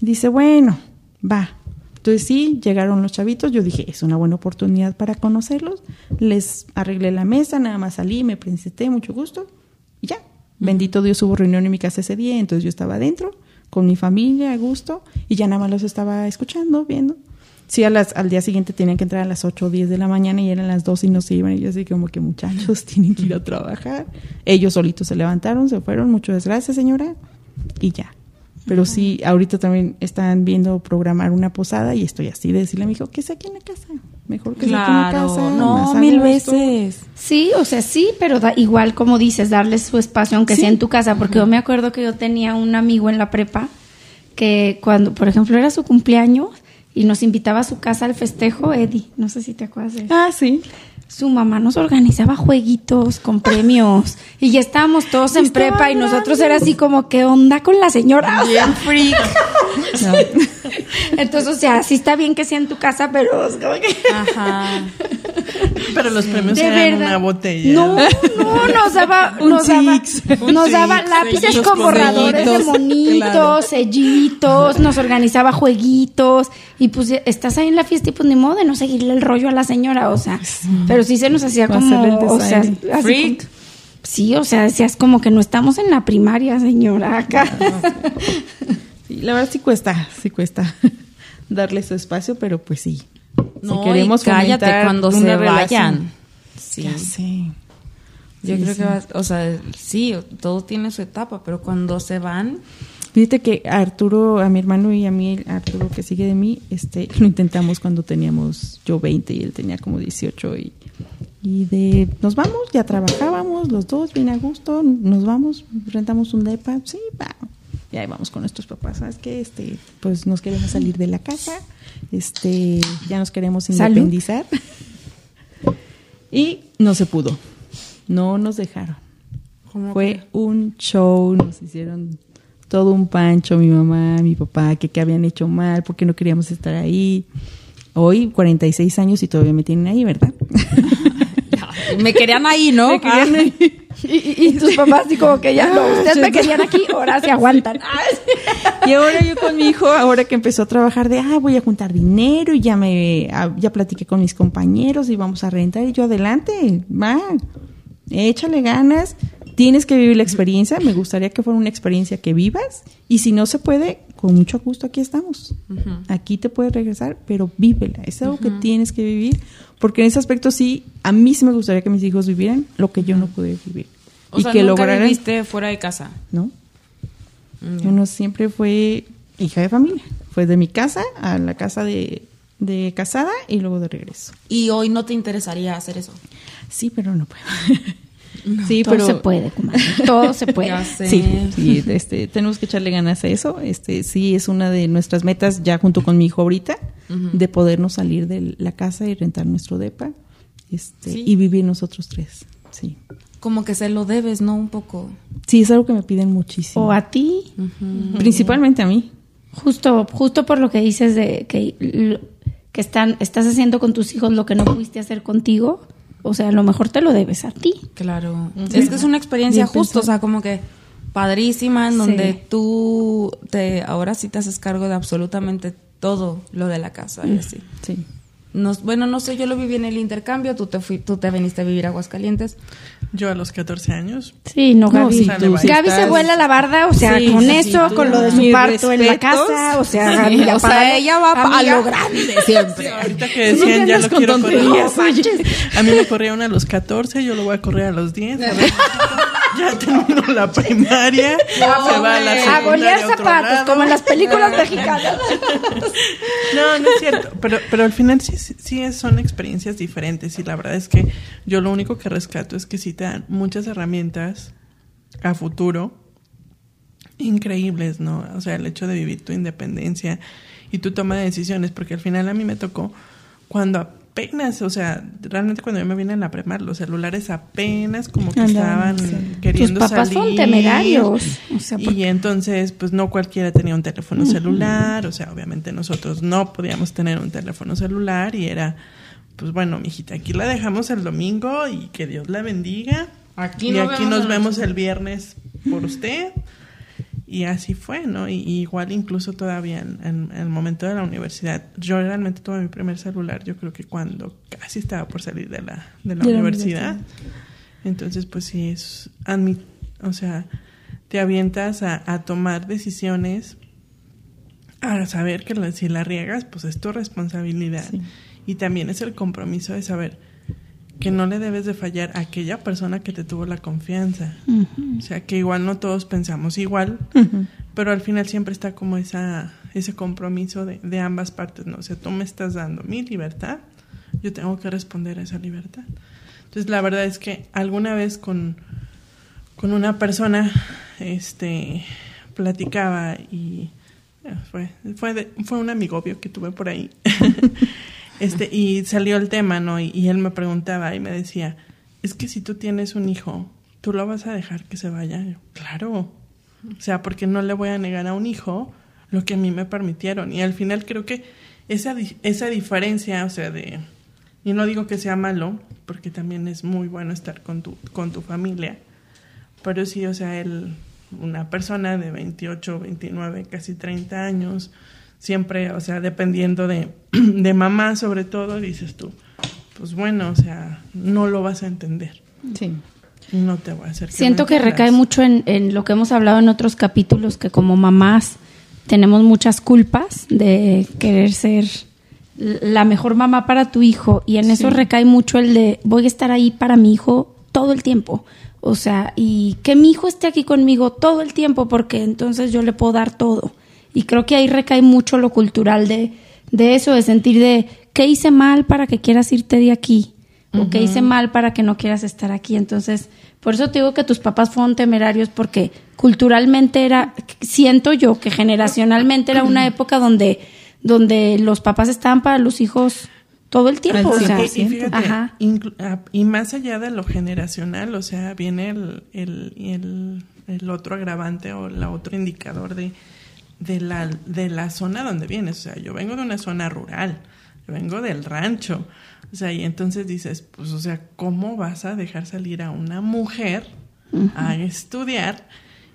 Dice, bueno, va. Entonces sí, llegaron los chavitos, yo dije, es una buena oportunidad para conocerlos, les arreglé la mesa, nada más salí, me presenté, mucho gusto, y ya. Bendito Dios, hubo reunión en mi casa ese día, entonces yo estaba adentro, con mi familia, a gusto, y ya nada más los estaba escuchando, viendo. Sí, a las, al día siguiente tenían que entrar a las 8 o 10 de la mañana y eran las 2 y no se iban. Y yo así como que muchachos <laughs> tienen que ir a trabajar. Ellos solitos se levantaron, se fueron. Muchas gracias, señora. Y ya. Pero sí, ahorita también están viendo programar una posada y estoy así de decirle a mi hijo que sea aquí en la casa. Mejor que sea aquí en la Claro, casa. no, mil veces. Sí, o sea, sí, pero da, igual como dices, darles su espacio, aunque sea en tu casa, porque yo me acuerdo que yo tenía un amigo en la prepa que cuando, por ejemplo, era su cumpleaños y nos invitaba a su casa al festejo, Eddie, no sé si te acuerdas de él. Ah, sí. su mamá nos organizaba jueguitos con premios y ya estábamos todos en prepa y nosotros era así como, ¿qué onda con la señora? Bien freak. <laughs> No. Entonces, o sea, sí está bien que sea en tu casa, pero es como que... Ajá. Pero los premios De eran verdad. una botella. No, no, nos daba, <laughs> Un nos daba, nos daba lápices con borradores de monitos, claro. sellitos, nos organizaba jueguitos y pues estás ahí en la fiesta y pues ni modo de no seguirle el rollo a la señora, o sea, pero sí se nos hacía Va como, o sea, así Freak. como- sí, o sea, decías como que no estamos en la primaria, señora, acá. La verdad sí cuesta, sí cuesta <laughs> darle su espacio, pero pues sí. No, si queremos y cállate cuando se relación- vayan. Sí. Ya sé. Yo Sí, creo sí. que va, o sea, sí, todo tiene su etapa, pero cuando se van, Fíjate que a Arturo, a mi hermano y a mí, a Arturo que sigue de mí, este, <laughs> lo intentamos cuando teníamos yo 20 y él tenía como 18 y, y de nos vamos, ya trabajábamos los dos bien a gusto, nos vamos, rentamos un depa, sí, va. Y ahí vamos con nuestros papás, ¿sabes qué? Este, pues nos queremos salir de la casa, este, ya nos queremos Salud. independizar. y no se pudo. No nos dejaron. ¿cómo Fue un show, nos hicieron todo un pancho, mi mamá, mi papá, que, que habían hecho mal, porque no queríamos estar ahí. Hoy, 46 años y todavía me tienen ahí, ¿verdad? <laughs> me querían ahí, ¿no? <laughs> Me querían ahí. Y, y- y tus papás así como que ya no, <laughs> ustedes me querían aquí, ahora se aguantan. <laughs> Y ahora yo con mi hijo, ahora que empezó a trabajar de, ah, voy a juntar dinero y ya me, ah, ya platiqué con mis compañeros y vamos a rentar y yo adelante, va, échale ganas, tienes que vivir la experiencia, me gustaría que fuera una experiencia que vivas y si no se puede, con mucho gusto aquí estamos. Aquí te puedes regresar, pero vívela, es algo que tienes que vivir, porque en ese aspecto sí, a mí sí me gustaría que mis hijos vivieran lo que yo no pude vivir. O y sea, que nunca lograran, viviste fuera de casa. ¿no? Yo no siempre fue hija de familia. Fue de mi casa a la casa de, de casada y luego de regreso. Y hoy no te interesaría hacer eso. Sí, pero no puedo. <laughs> sí, todo pero se puede, comadre, todo se puede. Sí, sí, este, tenemos que echarle ganas a eso. Este, sí, es una de nuestras metas ya junto con mi hijo ahorita, de podernos salir de la casa y rentar nuestro depa, este, Sí. y vivir nosotros tres. Sí. Como que se lo debes, ¿no? Un poco. Sí, es algo que me piden muchísimo. O a ti, Principalmente a mí. justo, justo por lo que dices de que, que están, estás haciendo con tus hijos lo que no pudiste hacer contigo, o sea, a lo mejor te lo debes a ti. Claro. Es que es una experiencia Bien justo, o sea, como que padrísima, en donde Sí. tú te, ahora sí te haces cargo de absolutamente todo lo de la casa y así. Sí. Nos, bueno, no sé, yo lo viví en el intercambio, tú te fui, tú te viniste a vivir a Aguascalientes. Yo a los 14 años, Sí, no, No, Gaby. sí, tú sí Gaby se estás- vuela la barda, o sea, Sí, con sí, eso, sí, con tú- lo de su parto en la respetos. casa, o sea, Sí, amiga, o sea, para- ella va pa- a amiga, lo grande siempre. ahorita que decían ya lo con quiero correr. A mí me corría una a los 14, yo lo voy a correr a los 10. a ver, <laughs> ya terminó la primaria, se va a la secundaria a otro zapatos, lado. como en las películas mexicanas. <laughs> No, no es cierto. Pero, pero al final sí, sí- son experiencias diferentes y la verdad es que yo lo único que rescato es que sí te dan muchas herramientas a futuro increíbles, ¿no? O sea, el hecho de vivir tu independencia y tu toma de decisiones, porque al final a mí me tocó cuando apenas, o sea, realmente cuando yo me vine en la premar, los celulares apenas como que estaban sí. queriendo Tus papás son salir. temerarios, o sea, y entonces, pues no cualquiera tenía un teléfono celular, o sea, obviamente nosotros no podíamos tener un teléfono celular y era, pues bueno, mijita, aquí la dejamos el domingo y que Dios la bendiga. Aquí y nos aquí vemos nos vemos el viernes por usted. Y así fue, ¿no? Y, y igual incluso todavía en, en- en el momento de la universidad, yo realmente tuve mi primer celular, yo creo que cuando casi estaba por salir de la, de la De la universidad. Entonces, pues sí, es, admi- o sea, te avientas a, a tomar decisiones, a saber que la- si la riegas, pues es tu responsabilidad. Sí. Y también es el compromiso de saber que no le debes de fallar a aquella persona que te tuvo la confianza. O sea, que igual no todos pensamos igual, pero al final siempre está como esa, ese compromiso de, de ambas partes, ¿no? O sea, tú me estás dando mi libertad, yo tengo que responder a esa libertad. Entonces, la verdad es que alguna vez con, con una persona, este, platicaba y eh, fue, fue, de- fue un amigobio que tuve por ahí. <laughs> Este, y salió el tema, ¿no? Y, él me preguntaba y me decía, es que si tú tienes un hijo, ¿tú lo vas a dejar que se vaya? Yo, claro. O sea, porque no le voy a negar a un hijo lo que a mí me permitieron. Y al final creo que esa, esa diferencia, o sea, de... Y no digo que sea malo, porque también es muy bueno estar con tu, con tu familia. Pero sí, o sea, él, una persona de 28, 29, casi 30 años, siempre, o sea, dependiendo de, <clears throat> de mamá sobre todo, dices tú, pues bueno, o sea, no lo vas a entender. Sí. No te voy a hacer que Siento que recae mucho en, en lo que hemos hablado en otros capítulos, que como mamás tenemos muchas culpas de querer ser la mejor mamá para tu hijo y en eso recae mucho el de voy a estar ahí para mi hijo todo el tiempo. O sea, y que mi hijo esté aquí conmigo todo el tiempo porque entonces yo le puedo dar todo. Y creo que ahí recae mucho lo cultural de, de eso, de sentir de qué hice mal para que quieras irte de aquí o qué hice mal para que no quieras estar aquí. Entonces, por eso te digo que tus papás fueron temerarios porque culturalmente era, siento yo que generacionalmente era una época donde, donde los papás estaban para los hijos todo el tiempo. Al o sea, Y- fíjate, ajá. ah, y más allá de lo generacional, o sea, viene el, el, el, el otro agravante o el otro indicador de, de, la, de la zona donde vienes. O sea, yo vengo de una zona rural, yo vengo del rancho. O sea, y entonces dices, pues, o sea, ¿cómo vas a dejar salir a una mujer a estudiar?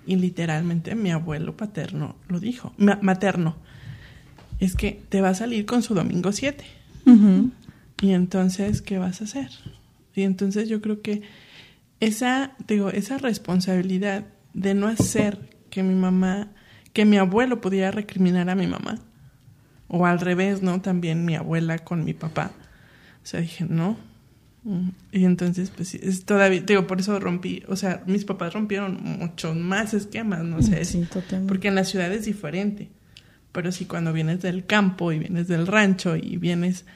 Y literalmente mi abuelo paterno lo dijo, ma- materno, es que te va a salir con su domingo 7. Ujú. Y entonces, ¿qué vas a hacer? Y entonces yo creo que esa, digo, esa responsabilidad de no hacer que mi mamá, que mi abuelo pudiera recriminar a mi mamá, o al revés, ¿no? También mi abuela con mi papá. O sea, dije, no. Mm. Y entonces, pues sí, es todavía, digo, por eso rompí, o sea, mis papás rompieron muchos más esquemas, no sé, Sí, porque en la ciudad es diferente. Pero sí, cuando vienes del campo y vienes del rancho y vienes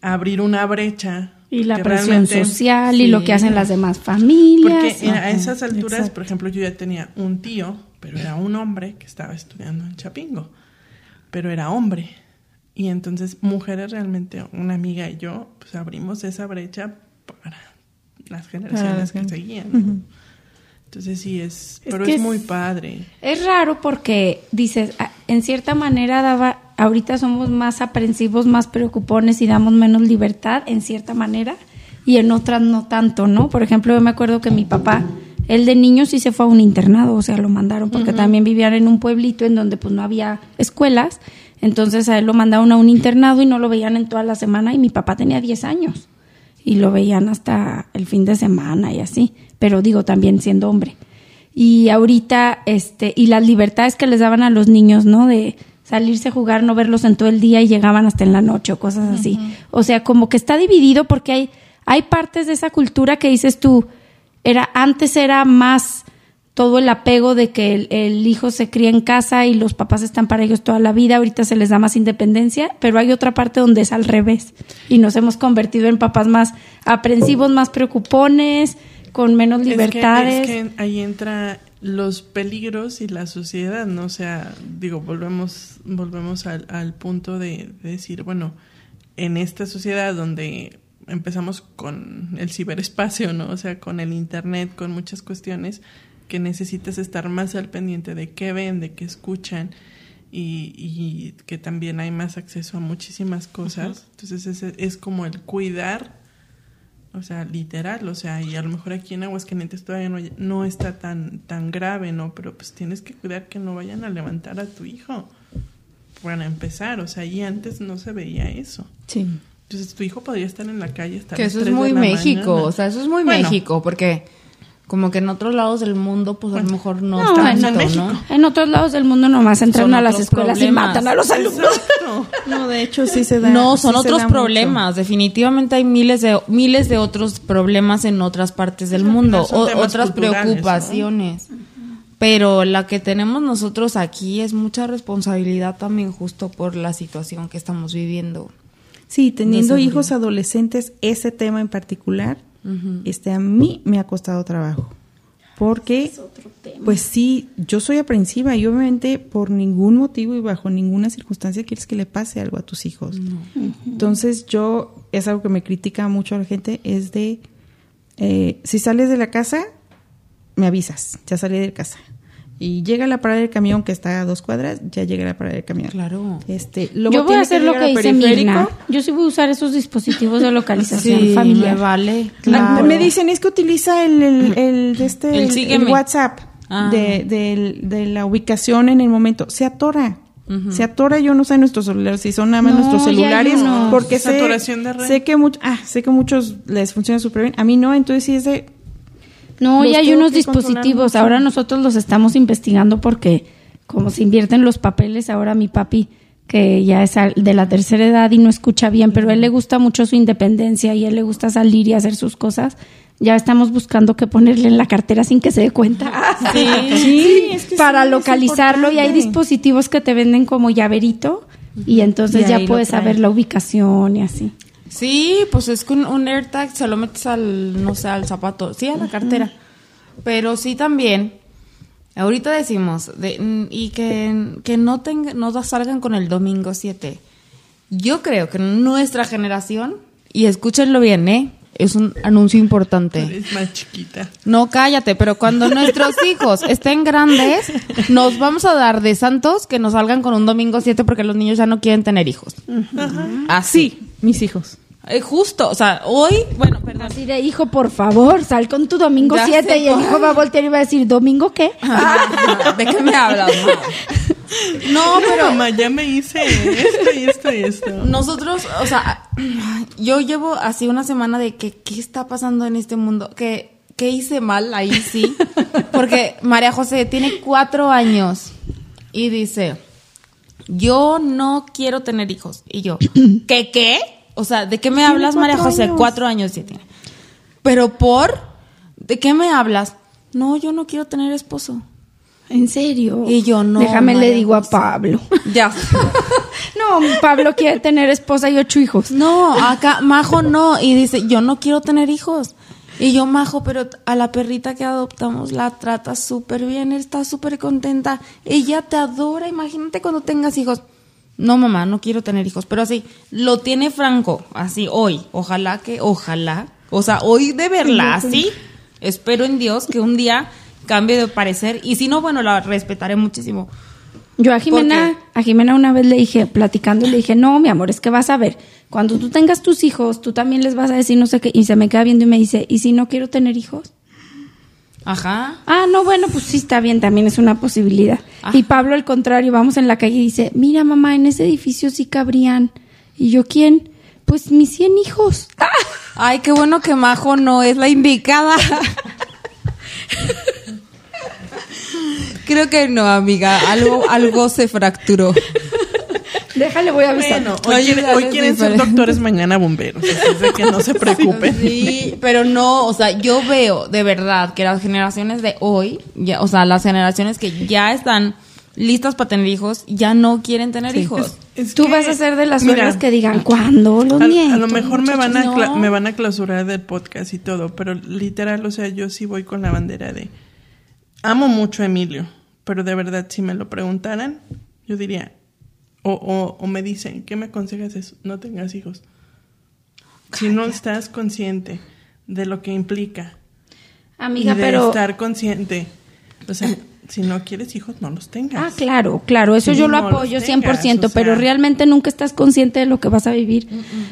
a abrir una brecha. Y la presión social y lo que hacen las demás familias. Porque a Ajá, esas alturas, exacto. por ejemplo, yo ya tenía un tío, pero era un hombre que estaba estudiando en Chapingo, pero era hombre. Y entonces, mujeres realmente, una amiga y yo, pues abrimos esa brecha para las generaciones las que seguían. Ujú. Entonces sí es, Es pero es es- muy padre. Es raro porque dices, ah, en cierta manera daba, ahorita somos más aprensivos, más preocupones y damos menos libertad en cierta manera y en otras no tanto, ¿no? Por ejemplo, yo me acuerdo que mi papá, él de niño sí se fue a un internado, o sea, lo mandaron porque también vivían en un pueblito en donde pues no había escuelas, entonces a él lo mandaron a un internado y no lo veían en toda la semana y mi papá tenía 10 años y lo veían hasta el fin de semana y así, pero digo también siendo hombre. Y ahorita, este, y las libertades que les daban a los niños, ¿no? De salirse a jugar, no verlos en todo el día y llegaban hasta en la noche o cosas así. O sea, como que está dividido porque hay, hay partes de esa cultura que dices tú, era, antes era más todo el apego de que el, el hijo se cría en casa y los papás están para ellos toda la vida, ahorita se les da más independencia, pero hay otra parte donde es al revés y nos hemos convertido en papás más aprensivos, más preocupones, con menos Es que- libertades. Es que, ahí entra los peligros y la sociedad, ¿no? O sea, digo, volvemos, volvemos al, al punto de, de decir, bueno, en esta sociedad donde empezamos con el ciberespacio, ¿no? O sea, con el internet, con muchas cuestiones que necesitas estar más al pendiente de qué ven, de qué escuchan y, y que también hay más acceso a muchísimas cosas. Entonces es, es como el cuidar o sea, literal, o sea, y a lo mejor aquí en Aguascalientes todavía no, no está tan, tan grave, ¿no? Pero pues tienes que cuidar que no vayan a levantar a tu hijo. Para empezar, o sea, y antes no se veía eso. Sí. Entonces tu hijo podría estar en la calle hasta Que eso es 3 de muy México, mañana. o sea, eso es muy Bueno. México, porque como que en otros lados del mundo, pues a lo mejor no, No, tanto, en ¿no? México. En otros lados del mundo nomás entran Son a las escuelas y matan a los alumnos. <laughs> No, de hecho sí se da. No, son otros mucho. problemas. Definitivamente hay miles de miles de otros problemas en otras partes del mundo, o- otras ¿no? preocupaciones. Pero la que tenemos nosotros aquí es mucha responsabilidad también justo por la situación que estamos viviendo. Sí, teniendo hijos adolescentes, ese tema en particular, este a mí me ha costado trabajo. Porque, pues sí, yo soy aprensiva y obviamente por ningún motivo y bajo ninguna circunstancia quieres que le pase algo a tus hijos. Entonces yo, es algo que me critica mucho a la gente, es de, eh, si sales de la casa, me avisas, ya salí de casa. Y llega la parada del camión que está a dos cuadras, ya llega la parada del camión. Claro. Este, Yo luego voy a hacer lo que dice periférico. Mirna. Yo sí voy a usar esos dispositivos de localización <laughs> Sí, familiar. me vale. Claro. Me dicen, es que utiliza el, el, el de este, El el, WhatsApp Ah. de, del- de la ubicación en el momento. Se atora. Se atora, yo no sé nuestros celulares, si son nada más No, nuestros celulares, porque sé, Saturación de red. sé que much- ah, sé que muchos les funciona súper bien. A mí no, entonces sí es de, No, y hay unos controlar dispositivos. Ahora nosotros los estamos investigando porque como se invierten los papeles, ahora mi papi, que ya es de la tercera edad y no escucha bien, pero a él le gusta mucho su independencia y a él le gusta salir y hacer sus cosas. Ya estamos buscando qué ponerle en la cartera sin que se dé cuenta. <laughs> <laughs> sí, sí, es que para sí, localizarlo y hay dispositivos que te venden como llaverito y entonces Y ya puedes saber la ubicación y así. Sí, pues es que un, un AirTag se lo metes al, no sé, al zapato, sí, a la cartera. Pero sí también, ahorita decimos, de, y que, que no, tenga, no salgan con el domingo 7. Yo creo que nuestra generación, y escúchenlo bien, ¿eh? Es un anuncio importante. Es más chiquita. No, cállate, pero cuando <laughs> nuestros hijos estén grandes, nos vamos a dar de santos que nos salgan con un domingo 7 porque los niños ya no quieren tener hijos. Así. mis hijos. Eh, justo, o sea, hoy, bueno, perdón. Así de hijo, por favor, sal con tu domingo Ya 7 sé y el hijo va a voltear y va a decir, ¿domingo qué? <laughs> ¿De qué me hablas, ma? <laughs> No, pero Mamá, ya me hice esto y esto y esto. nosotros, o sea, yo llevo así una semana de que qué está pasando en este mundo, que qué hice mal ahí sí, porque María José tiene cuatro años y dice, yo no quiero tener hijos y yo, ¿qué qué? O sea, ¿de qué me hablas, María José? años. Cuatro años ya tiene. Pero por, ¿de qué me hablas? No, yo no quiero tener esposo. ¿En serio? Y yo, no, Déjame le digo a. Pablo. <laughs> Ya. <laughs> no, Pablo quiere tener esposa y ocho hijos. No, acá Majo no. Y dice, yo no quiero tener hijos. Y yo, Majo, pero a la perrita que adoptamos la trata súper bien, está súper contenta. Ella te adora, imagínate cuando tengas hijos. No, mamá, no quiero tener hijos. Pero así, lo tiene franco, así hoy. Ojalá que, ojalá. O sea, hoy de verla así, espero en Dios que un día cambie de parecer. Y si no, bueno, la respetaré muchísimo. Yo a Jimena, a Jimena una vez le dije, platicando, le dije, no, mi amor, es que vas a ver, cuando tú tengas tus hijos, tú también les vas a decir no sé qué, y se me queda viendo y me dice, ¿y si no quiero tener hijos? Ajá. Ah, no, bueno, pues sí está bien, también es una posibilidad. Ajá. Y Pablo, al contrario, vamos en la calle y dice, mira mamá, en ese edificio sí cabrían. Y yo, ¿quién? Pues mis 100 hijos. <laughs> Ay, qué bueno que Majo no es la indicada. <laughs> Creo que no, amiga. Algo, algo se fracturó. Déjale, voy a avisar. Bueno, hoy, hoy quieren ser doctores, mañana bomberos. Así es de que no se <laughs> preocupen. Sí, pero no, o sea, yo veo de verdad que las generaciones de hoy, ya, o sea, las generaciones que ya están listas para tener hijos, ya no quieren tener hijos. Es Tú que, vas a ser de las suegras que digan, ¿cuándo? Los a, a lo mejor me van, a no. me van a clausurar del podcast y todo, pero literal, o sea, yo sí voy con la bandera de... Amo mucho a Emilio, pero de verdad, si me lo preguntaran, yo diría... O, o, o me dicen, ¿qué me aconsejas eso? No tengas hijos. Si no estás consciente de lo que implica Amiga, y de pero... estar consciente, o sea, si no quieres hijos, no los tengas. Ah, claro, claro, eso Sí, yo lo no apoyo tengas, 100%, o sea. pero realmente nunca estás consciente de lo que vas a vivir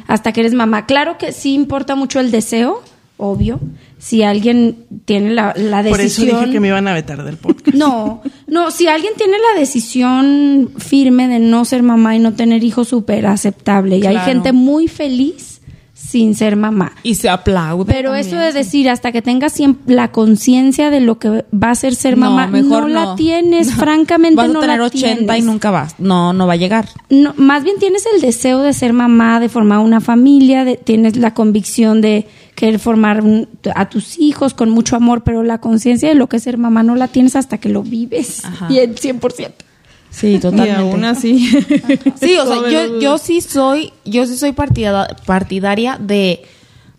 hasta que eres mamá. Claro que sí importa mucho el deseo, obvio. Si alguien tiene la, la Por eso decisión... dije que me iban a vetar del podcast. No, no, si alguien tiene la decisión firme de no ser mamá y no tener hijos, súper aceptable. Y hay gente muy feliz sin ser mamá. Y se aplaude. Pero también, eso de sí. decir hasta que tengas la conciencia de lo que va a ser ser No, mamá, mejor no, no. la tienes, <laughs> francamente Vas a no tener la 80 y tienes. nunca vas. No, no va a llegar. No, más bien tienes el deseo de ser mamá, de formar una familia, de- tienes la convicción de querer formar un- a tus hijos con mucho amor, pero la conciencia de lo que es ser mamá no la tienes hasta que lo vives. Ajá. Y el 100%. Sí, Y aún así. <laughs> Sí, o sea, yo, yo sí soy, yo sí soy partida- partidaria de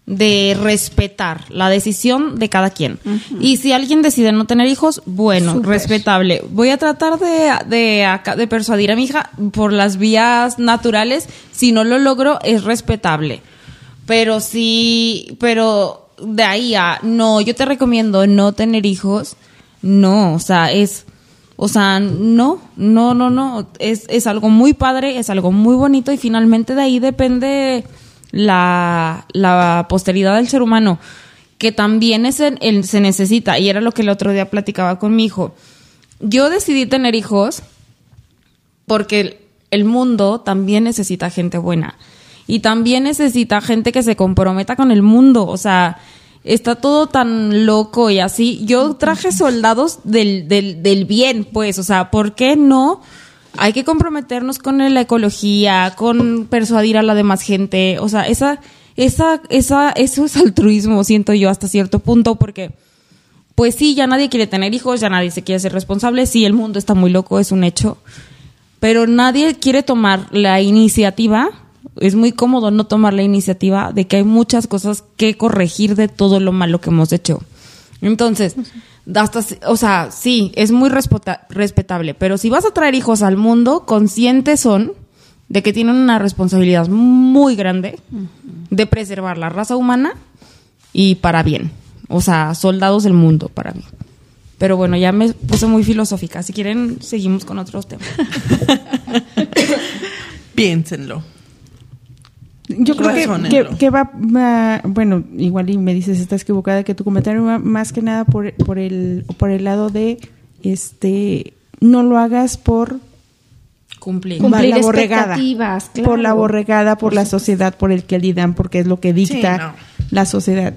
de respetar la decisión de cada quien. Y si alguien decide no tener hijos, bueno, respetable. Voy a tratar de, de, acá- de persuadir a mi hija por las vías naturales. Si no lo logro, es respetable. Pero sí, pero de ahí a, no, yo te recomiendo no tener hijos, no, o sea, es, o sea, no, no, no, no, es, es algo muy padre, es algo muy bonito y finalmente de ahí depende la, la posteridad del ser humano, que también es el- se necesita, y era lo que el otro día platicaba con mi hijo. Yo decidí tener hijos porque el mundo también necesita gente buena y también necesita gente que se comprometa con el mundo, o sea, está todo tan loco y así. Yo traje soldados del, del, del bien, pues, o sea, ¿por qué no? Hay que comprometernos con la ecología, con persuadir a la demás gente, o sea, esa, esa, esa, eso es altruismo, siento yo hasta cierto punto, porque pues sí, ya nadie quiere tener hijos, ya nadie se quiere ser responsable, sí, el mundo está muy loco, es un hecho, pero nadie quiere tomar la iniciativa. Es muy cómodo no tomar la iniciativa de que hay muchas cosas que corregir de todo lo malo que hemos hecho. Entonces, hasta, si- o sea, sí, es muy respeta- respetable, pero si vas a traer hijos al mundo, conscientes son de que tienen una responsabilidad muy grande de preservar la raza humana y para bien. O sea, soldados del mundo para mí. Pero bueno, ya me puse muy filosófica. Si quieren, seguimos con otros temas. <laughs> Piénsenlo. Yo creo que, que, que va, va- bueno, igual y me dices, estás equivocada, que tu comentario va más que nada por, por, el, por el lado de, este, no lo hagas por Cumplir. Cumplir la borregada. expectativas, Por la borregada, por la sociedad, por el que lidan, porque es lo que dicta Sí, no. la sociedad.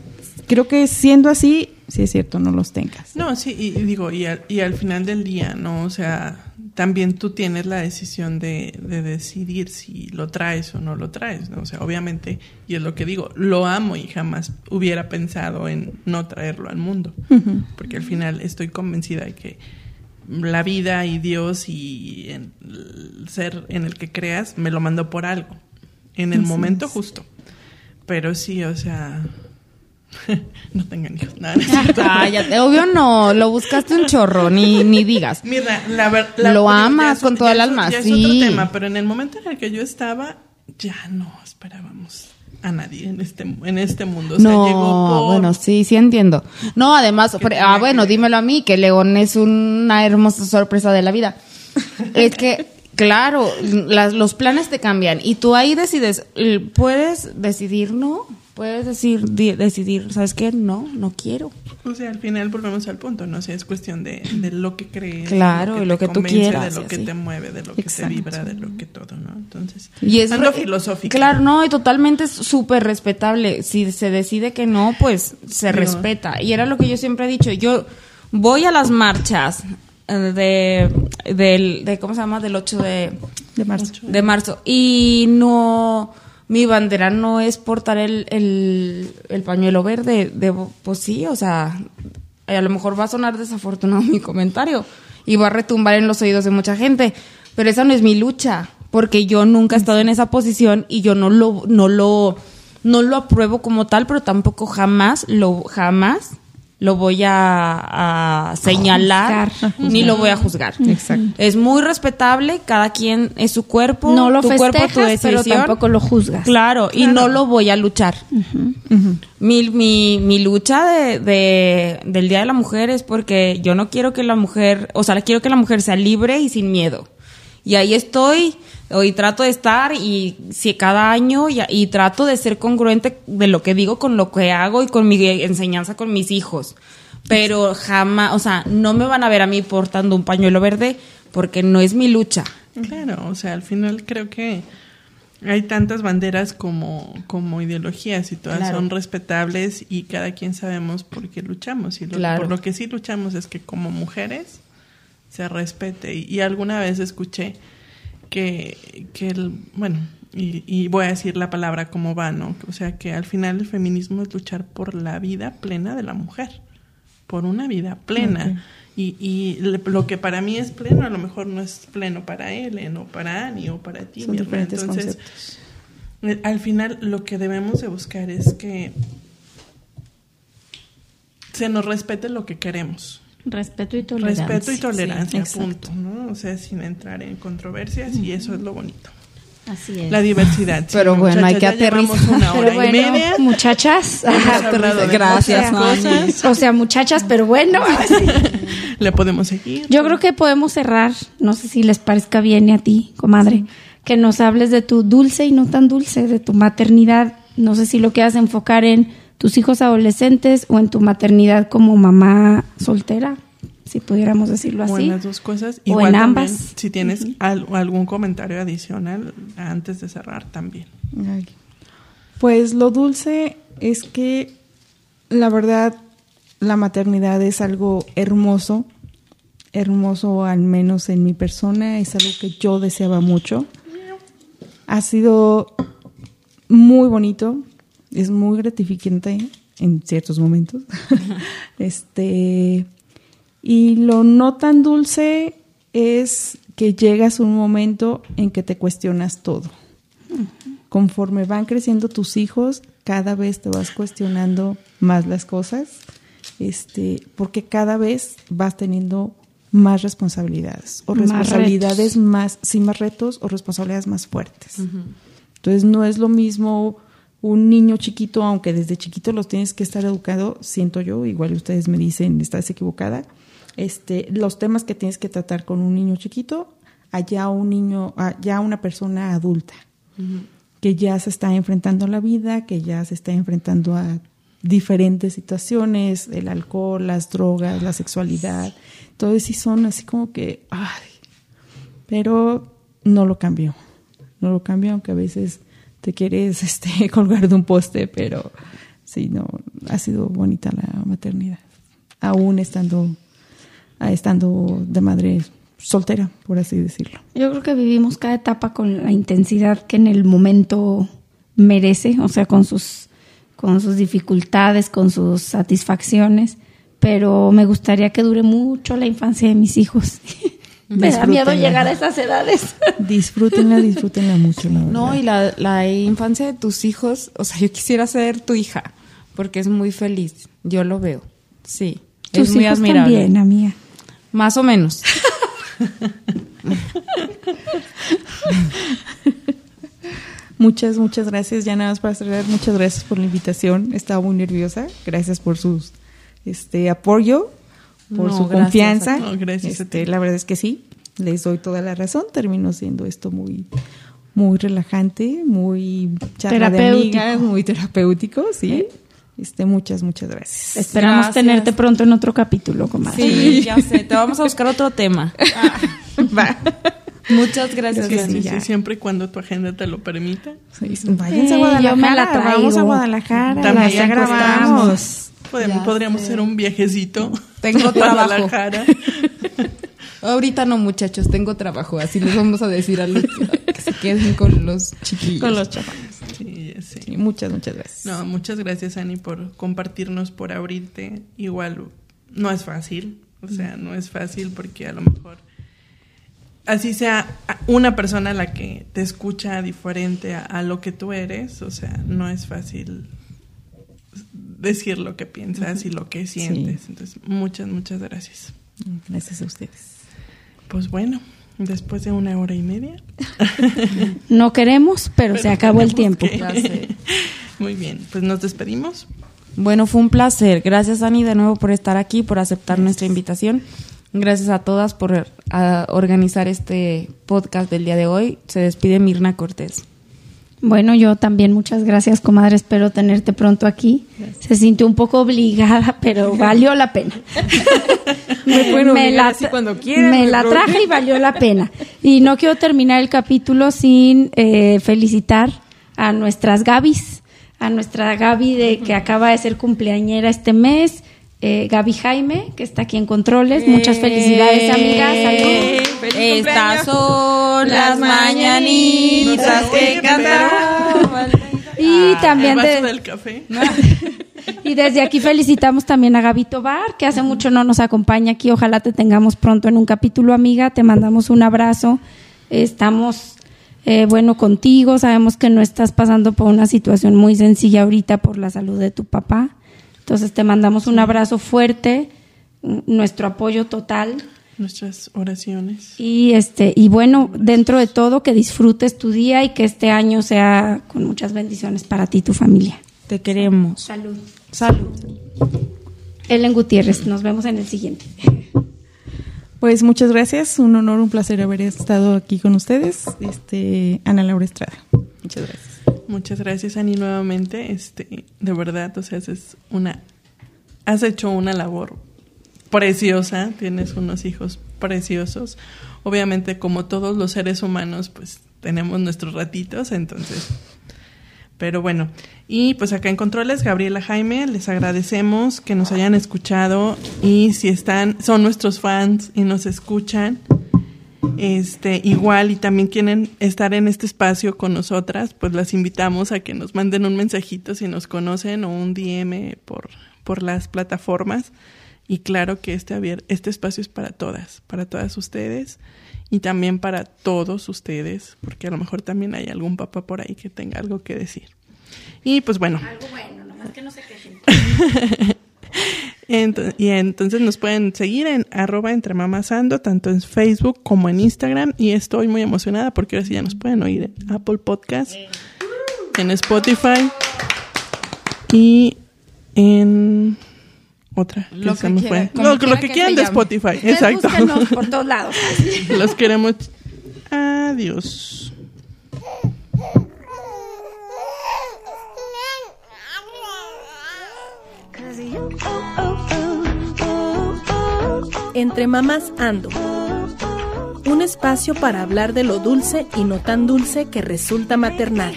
Creo que siendo así, sí es cierto, no los tengas. No, sí, y, y digo, y al, y al final del día, ¿no? O sea, también tú tienes la decisión de, de decidir si lo traes o no lo traes, ¿no? O sea, obviamente, y es lo que digo, lo amo y jamás hubiera pensado en no traerlo al mundo, porque al final estoy convencida de que la vida y Dios y el ser en el que creas me lo mandó por algo, en el momento justo. Pero sí, o sea, <laughs> no tengan hijos, nada, es. Cállate, obvio no, lo buscaste un chorro, ni, ni digas. Mira, la ver- la- Lo amas es- con toda el es- alma, ya es sí. otro tema, pero en el momento en el que yo estaba, ya no esperábamos a nadie en este, en este mundo. O sea, no, llegó por... bueno, sí, sí entiendo. No, además, ¿Qué por- tenía ah, bueno, dímelo a mí, que León es una hermosa sorpresa de la vida. <laughs> es que, claro, las- los planes te cambian y tú ahí decides, puedes decidir no, puedes decir, di- decidir, ¿sabes qué? No, no quiero. O sea, al final volvemos al punto, ¿no? O sea, es cuestión de, de lo que crees. Claro, de y lo te que tú convence, quieras, De lo que así. te mueve, de lo que Exacto. te vibra, de lo que todo, ¿no? Entonces, Y es ando re- filosófica. Claro, no, y totalmente es súper respetable. Si se decide que no, pues se respeta. Y era lo que yo siempre he dicho. Yo voy a las marchas eh, de, del, de ¿cómo se llama? Del 8 de, De marzo. de marzo. Y no, mi bandera no es portar el, el, el pañuelo verde. De, pues sí, o sea, a lo mejor va a sonar desafortunado mi comentario y va a retumbar en los oídos de mucha gente, pero esa no es mi lucha, porque yo nunca he estado en esa posición y yo no lo, no lo, no lo apruebo como tal, pero tampoco jamás lo, jamás lo voy a, a señalar ni lo voy a juzgar. Exacto. Es muy respetable, cada quien es su cuerpo, No lo tu cuerpo, tu festejas, pero decisión. tampoco lo juzgas. Claro, y no lo voy a luchar. mi, mi, mi lucha de, de- del Día de la Mujer es porque yo no quiero que la mujer, o sea, quiero que la mujer sea libre y sin miedo. Y ahí estoy, y trato de estar, y si cada año, y, y trato de ser congruente de lo que digo con lo que hago y con mi enseñanza con mis hijos. Pero jamás, o sea, no me van a ver a mí portando un pañuelo verde porque no es mi lucha. Claro, o sea, al final creo que hay tantas banderas como, como ideologías y todas Claro. son respetables y cada quien sabemos por qué luchamos. Y lo- Claro. por lo que sí luchamos es que como mujeres se respete. Y, y alguna vez escuché que, que el, bueno, y, y voy a decir la palabra como va, ¿no? O sea, que al final el feminismo es luchar por la vida plena de la mujer, por una vida plena. Y, y le- lo que para mí es pleno, a lo mejor no es pleno para Ellen o para Annie o para ti, Son mi diferentes Entonces, conceptos. Eh, Al final lo que debemos de buscar es que se nos respete lo que queremos. Respeto y tolerancia. Respeto y tolerancia, Sí, punto, ¿no? O sea, sin entrar en controversias y eso es lo bonito. Así es. La diversidad. sí, Pero bueno, hay muchachas, que aterrizar. una hora Pero bueno, y media. muchachas. Ajá, Gracias, cosas. o sea, muchachas, pero bueno. <laughs> Le podemos seguir. Yo creo que podemos cerrar, no sé si les parezca bien y a ti, comadre, que nos hables de tu dulce y no tan dulce, de tu maternidad. No sé si lo quieras enfocar en tus hijos adolescentes o en tu maternidad como mamá soltera, si pudiéramos decirlo O así. en las dos cosas. O Igual en también, ambas. si tienes al- algún comentario adicional antes de cerrar también. Ay. Pues lo dulce es que la verdad la maternidad es algo hermoso, hermoso al menos en mi persona, es algo que yo deseaba mucho. Ha sido muy bonito, es muy gratificante en ciertos momentos. <laughs> este y lo no tan dulce es que llegas a un momento en que te cuestionas todo. Conforme van creciendo tus hijos, cada vez te vas cuestionando más las cosas, este, porque cada vez vas teniendo más responsabilidades o responsabilidades más, sí, más retos o responsabilidades más fuertes. Entonces no es lo mismo un niño chiquito, aunque desde chiquito los tienes que estar educado, siento yo, igual ustedes me dicen, estás equivocada, este, los temas que tienes que tratar con un niño chiquito, allá un niño, allá una persona adulta que ya se está enfrentando a la vida, que ya se está enfrentando a diferentes situaciones, el alcohol, las drogas, la sexualidad. Entonces sí son así como que, ay, pero no lo cambió. No lo cambió, aunque a veces quieres <laughs> este, colgar de un poste, pero sí, no, ha sido bonita la maternidad. Aún estando, estando de madre soltera, por así decirlo. Yo creo que vivimos cada etapa con la intensidad que en el momento merece, o sea, con sus, con sus dificultades, con sus satisfacciones, pero me gustaría que dure mucho la infancia de mis hijos. <laughs> me da miedo llegar a esas edades. <laughs> Disfrútenla, disfrútenla mucho, la No, verdad. y la, la infancia de tus hijos, o sea, yo quisiera ser tu hija, porque es muy feliz, yo lo veo, sí, Tus es muy hijos admirable. también, amiga. Más o menos. <laughs> Muchas, muchas gracias. Ya nada más para cerrar, muchas gracias por la invitación. Estaba muy nerviosa. Gracias por sus este apoyo, por No, su gracias confianza. a. No, gracias a Este, ti. La verdad es que sí, les doy toda la razón. Terminó siendo esto muy, muy relajante, muy charla de Terapéutico. amigas, muy terapéutico, sí. Este, muchas, muchas gracias. Esperamos Gracias. tenerte pronto en otro capítulo, comadre. Sí, ya sé, te vamos a buscar otro tema. <laughs> Va. Muchas gracias. Que Sí, siempre y cuando tu agenda te lo permita. Sí, Váyanse Sí, a Guadalajara. yo me la traigo. Vamos a Guadalajara. También grabamos. Podemos, podríamos sé. hacer un viajecito. Tengo <laughs> trabajo. <laughs> Ahorita no, muchachos, tengo trabajo, así les vamos a decir a los que, se queden con los chiquillos. Con los chavales. Sí. Sí, muchas, muchas gracias. No, muchas gracias, Ani, por compartirnos, por abrirte. Igual no es fácil, o sea, no es fácil porque a lo mejor así sea una persona la que te escucha diferente a, a lo que tú eres, o sea, no es fácil decir lo que piensas y lo que sientes. Entonces, muchas, muchas gracias. Gracias a ustedes. Pues bueno, después de una hora y media. <laughs> No queremos, pero, se acabó el tiempo. que-. <laughs> Muy bien, pues nos despedimos. Bueno, fue un placer. Gracias, Ani, de nuevo por estar aquí, por aceptar nuestra invitación. Gracias a todas por a, organizar este podcast del día de hoy. Se despide Mirna Cortés. Bueno, yo también muchas gracias, comadre. Espero tenerte pronto aquí. Se sintió un poco obligada, pero <laughs> valió la pena. Me pueden obligar la, así cuando quieran, me la traje y valió la pena. Y no quiero terminar el capítulo sin eh, felicitar a nuestras Gabis, a nuestra Gaby de que acaba de ser cumpleañera este mes. Eh, Gaby Jaime, que está aquí en Controles. Muchas felicidades, amigas. Salud. Estas son las mañanitas que cantaban. Y también El vaso de- del café. Y desde aquí felicitamos también a Gaby Tobar, que hace mucho no nos acompaña aquí. Ojalá te tengamos pronto en un capítulo, amiga. Te mandamos un abrazo. Estamos eh, bueno contigo. Sabemos que no estás pasando por una situación muy sencilla ahorita por la salud de tu papá. Entonces te mandamos un abrazo fuerte, nuestro apoyo total. Nuestras oraciones. Y este, y bueno, dentro de todo, que disfrutes tu día y que este año sea con muchas bendiciones para ti y tu familia. Te queremos. Salud. Salud. Ellen Gutiérrez, nos vemos en el siguiente. Pues muchas gracias, un honor, un placer haber estado aquí con ustedes. Este, Ana Laura Estrada. Muchas gracias. Muchas gracias, Ani, nuevamente. Este, de verdad, o sea, es una, has hecho una labor preciosa, tienes unos hijos preciosos. Obviamente, como todos los seres humanos, pues tenemos nuestros ratitos, entonces. Pero bueno, y pues acá en Controles, Gabriela Jaime, les agradecemos que nos hayan escuchado y si están, son nuestros fans y nos escuchan, este, igual y también quieren estar en este espacio con nosotras, pues las invitamos a que nos manden un mensajito si nos conocen o un DM por, por las plataformas. Y claro que este, este espacio es para todas, para todas ustedes y también para todos ustedes, porque a lo mejor también hay algún papá por ahí que tenga algo que decir. Y pues bueno. Algo bueno, nomás que no se quejen. <laughs> Y entonces nos pueden seguir en arroba entre mamasando, tanto en Facebook como en Instagram. Y estoy muy emocionada porque ahora sí ya nos pueden oír en Apple Podcast, en Spotify y en otra. Lo que me quiera, fue. como Lo, lo quiera que que quieran de. Spotify. Ustedes Exacto. <laughs> por todos lados. Los queremos. Adiós. Entre mamás ando. Un espacio para hablar de lo dulce y no tan dulce que resulta maternal.